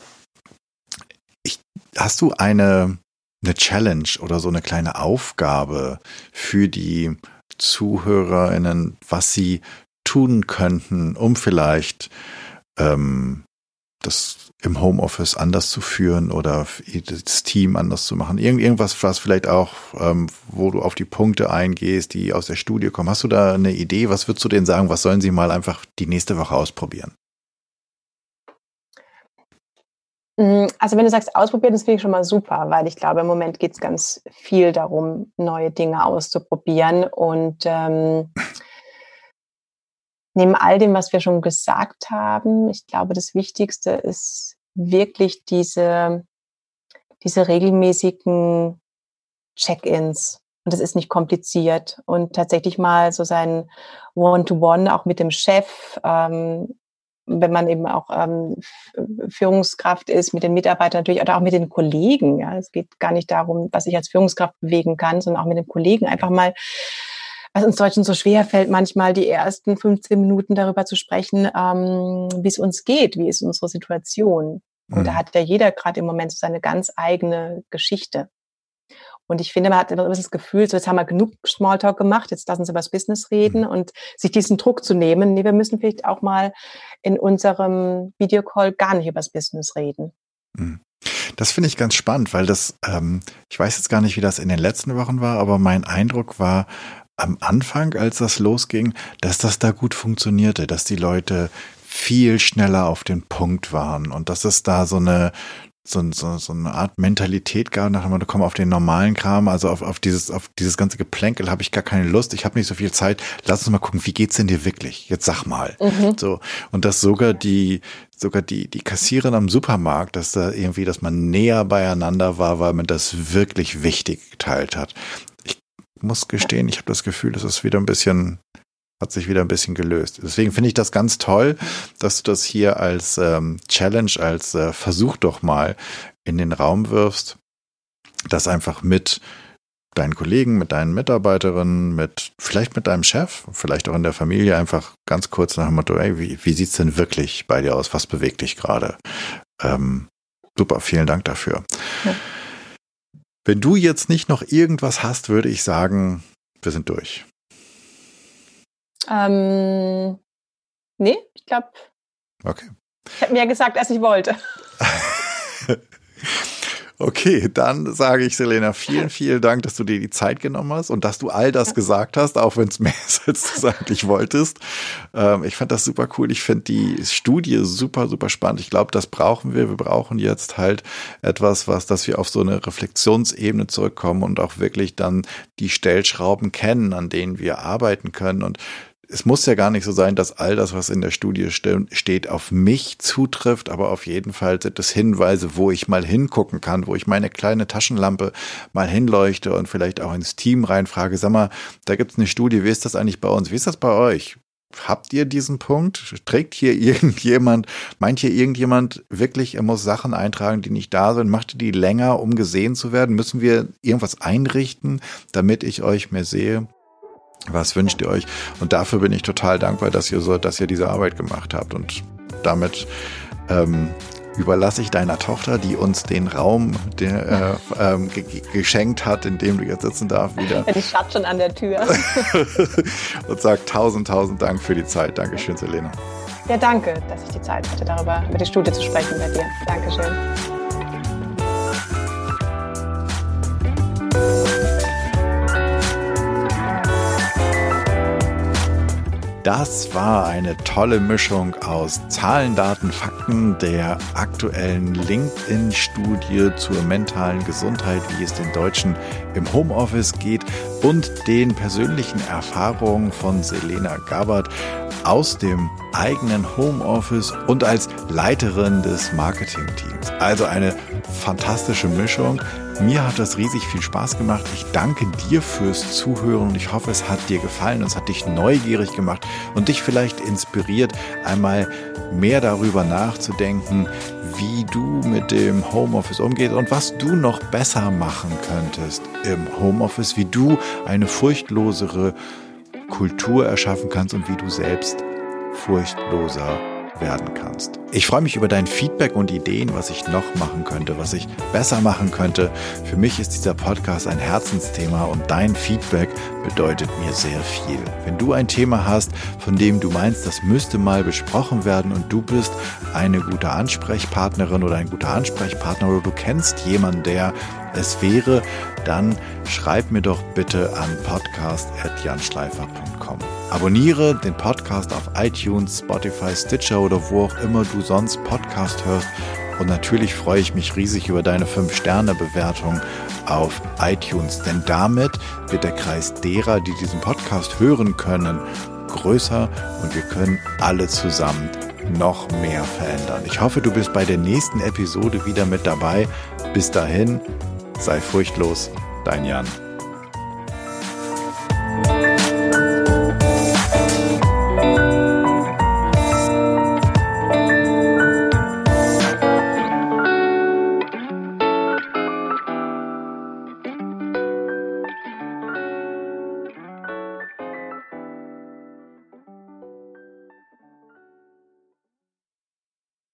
ich, hast du eine, eine Challenge oder so eine kleine Aufgabe für die ZuhörerInnen, was sie tun könnten, um vielleicht ähm, das im Homeoffice anders zu führen oder das Team anders zu machen? Irgend, irgendwas, was vielleicht auch, ähm, wo du auf die Punkte eingehst, die aus der Studie kommen. Hast du da eine Idee? Was würdest du denen sagen? Was sollen sie mal einfach die nächste Woche ausprobieren? Mm, also wenn du sagst, ausprobieren, das finde ich schon mal super, weil ich glaube, im Moment geht es ganz viel darum, neue Dinge auszuprobieren. Und ähm, neben all dem, was wir schon gesagt haben, ich glaube, das Wichtigste ist wirklich diese, diese regelmäßigen Check-ins. Und das ist nicht kompliziert. Und tatsächlich mal so sein One-to-One -One auch mit dem Chef ähm, wenn man eben auch ähm, Führungskraft ist, mit den Mitarbeitern natürlich oder auch mit den Kollegen. Ja, es geht gar nicht darum, was ich als Führungskraft bewegen kann, sondern auch mit den Kollegen einfach mal was uns Deutschen so schwer fällt, manchmal die ersten 15 Minuten darüber zu sprechen, ähm, wie es uns geht, wie ist unsere Situation. Und mhm. da hat ja jeder gerade im Moment so seine ganz eigene Geschichte. Und ich finde, man hat immer das Gefühl, so jetzt haben wir genug Smalltalk gemacht, jetzt lassen Sie über das Business reden mhm. und sich diesen Druck zu nehmen. Nee, wir müssen vielleicht auch mal in unserem Videocall gar nicht über das Business reden. Mhm. Das finde ich ganz spannend, weil das, ähm, ich weiß jetzt gar nicht, wie das in den letzten Wochen war, aber mein Eindruck war am Anfang, als das losging, dass das da gut funktionierte, dass die Leute viel schneller auf den Punkt waren und dass es da so eine so, so, so eine Art Mentalität gab, nach dem komm auf den normalen Kram, also auf, auf dieses, auf dieses ganze Geplänkel habe ich gar keine Lust, ich habe nicht so viel Zeit, lass uns mal gucken, wie geht's denn dir wirklich? Jetzt sag mal. Mhm. So. Und dass sogar die, sogar die, die Kassiererin am Supermarkt, dass da irgendwie, dass man näher beieinander war, weil man das wirklich wichtig geteilt hat. Muss gestehen, ich habe das Gefühl, das ist wieder ein bisschen hat sich wieder ein bisschen gelöst. Deswegen finde ich das ganz toll, dass du das hier als ähm, Challenge, als äh, Versuch doch mal in den Raum wirfst, das einfach mit deinen Kollegen, mit deinen Mitarbeiterinnen, mit vielleicht mit deinem Chef, vielleicht auch in der Familie einfach ganz kurz nach dem Motto, ey, wie, wie sieht's denn wirklich bei dir aus? Was bewegt dich gerade? Ähm, super, vielen Dank dafür. Ja. Wenn du jetzt nicht noch irgendwas hast, würde ich sagen, wir sind durch. Ähm, nee, ich glaube. Okay. Ich habe mir ja gesagt, als ich wollte. Okay, dann sage ich, Selena, vielen, vielen Dank, dass du dir die Zeit genommen hast und dass du all das gesagt hast, auch wenn es mehr ist, als du eigentlich wolltest. Ähm, ich fand das super cool. Ich finde die Studie super, super spannend. Ich glaube, das brauchen wir. Wir brauchen jetzt halt etwas, was, dass wir auf so eine Reflexionsebene zurückkommen und auch wirklich dann die Stellschrauben kennen, an denen wir arbeiten können. Und es muss ja gar nicht so sein, dass all das, was in der Studie steht, auf mich zutrifft, aber auf jeden Fall sind es Hinweise, wo ich mal hingucken kann, wo ich meine kleine Taschenlampe mal hinleuchte und vielleicht auch ins Team reinfrage, sag mal, da gibt es eine Studie, wie ist das eigentlich bei uns? Wie ist das bei euch? Habt ihr diesen Punkt? Trägt hier irgendjemand, meint hier irgendjemand wirklich, er muss Sachen eintragen, die nicht da sind? Macht ihr die länger, um gesehen zu werden? Müssen wir irgendwas einrichten, damit ich euch mehr sehe? Was wünscht ihr euch? Und dafür bin ich total dankbar, dass ihr so, dass ihr diese Arbeit gemacht habt. Und damit ähm, überlasse ich deiner Tochter, die uns den Raum der, äh, ähm, geschenkt hat, in dem du jetzt sitzen darfst, wieder. Ja, die schaut schon an der Tür. und sagt tausend, tausend Dank für die Zeit. Dankeschön, Selena. Ja, danke, dass ich die Zeit hatte, darüber über die Studie zu sprechen bei dir. Dankeschön. Das war eine tolle Mischung aus Zahlen, Daten, Fakten, der aktuellen LinkedIn-Studie zur mentalen Gesundheit, wie es den Deutschen im Homeoffice geht und den persönlichen Erfahrungen von Selena Gabbard aus dem eigenen Homeoffice und als Leiterin des Marketingteams. Also eine fantastische Mischung. Mir hat das riesig viel Spaß gemacht. Ich danke dir fürs Zuhören und ich hoffe, es hat dir gefallen, es hat dich neugierig gemacht und dich vielleicht inspiriert, einmal mehr darüber nachzudenken, wie du mit dem Homeoffice umgehst und was du noch besser machen könntest im Homeoffice, wie du eine furchtlosere Kultur erschaffen kannst und wie du selbst furchtloser werden kannst. Ich freue mich über dein Feedback und Ideen, was ich noch machen könnte, was ich besser machen könnte. Für mich ist dieser Podcast ein Herzensthema und dein Feedback bedeutet mir sehr viel. Wenn du ein Thema hast, von dem du meinst, das müsste mal besprochen werden und du bist eine gute Ansprechpartnerin oder ein guter Ansprechpartner oder du kennst jemanden, der es wäre, dann schreib mir doch bitte an podcast.janschleifer.com. Abonniere den Podcast auf iTunes, Spotify, Stitcher oder wo auch immer du sonst Podcast hörst. Und natürlich freue ich mich riesig über deine 5-Sterne-Bewertung auf iTunes, denn damit wird der Kreis derer, die diesen Podcast hören können, größer und wir können alle zusammen noch mehr verändern. Ich hoffe, du bist bei der nächsten Episode wieder mit dabei. Bis dahin, sei furchtlos, dein Jan.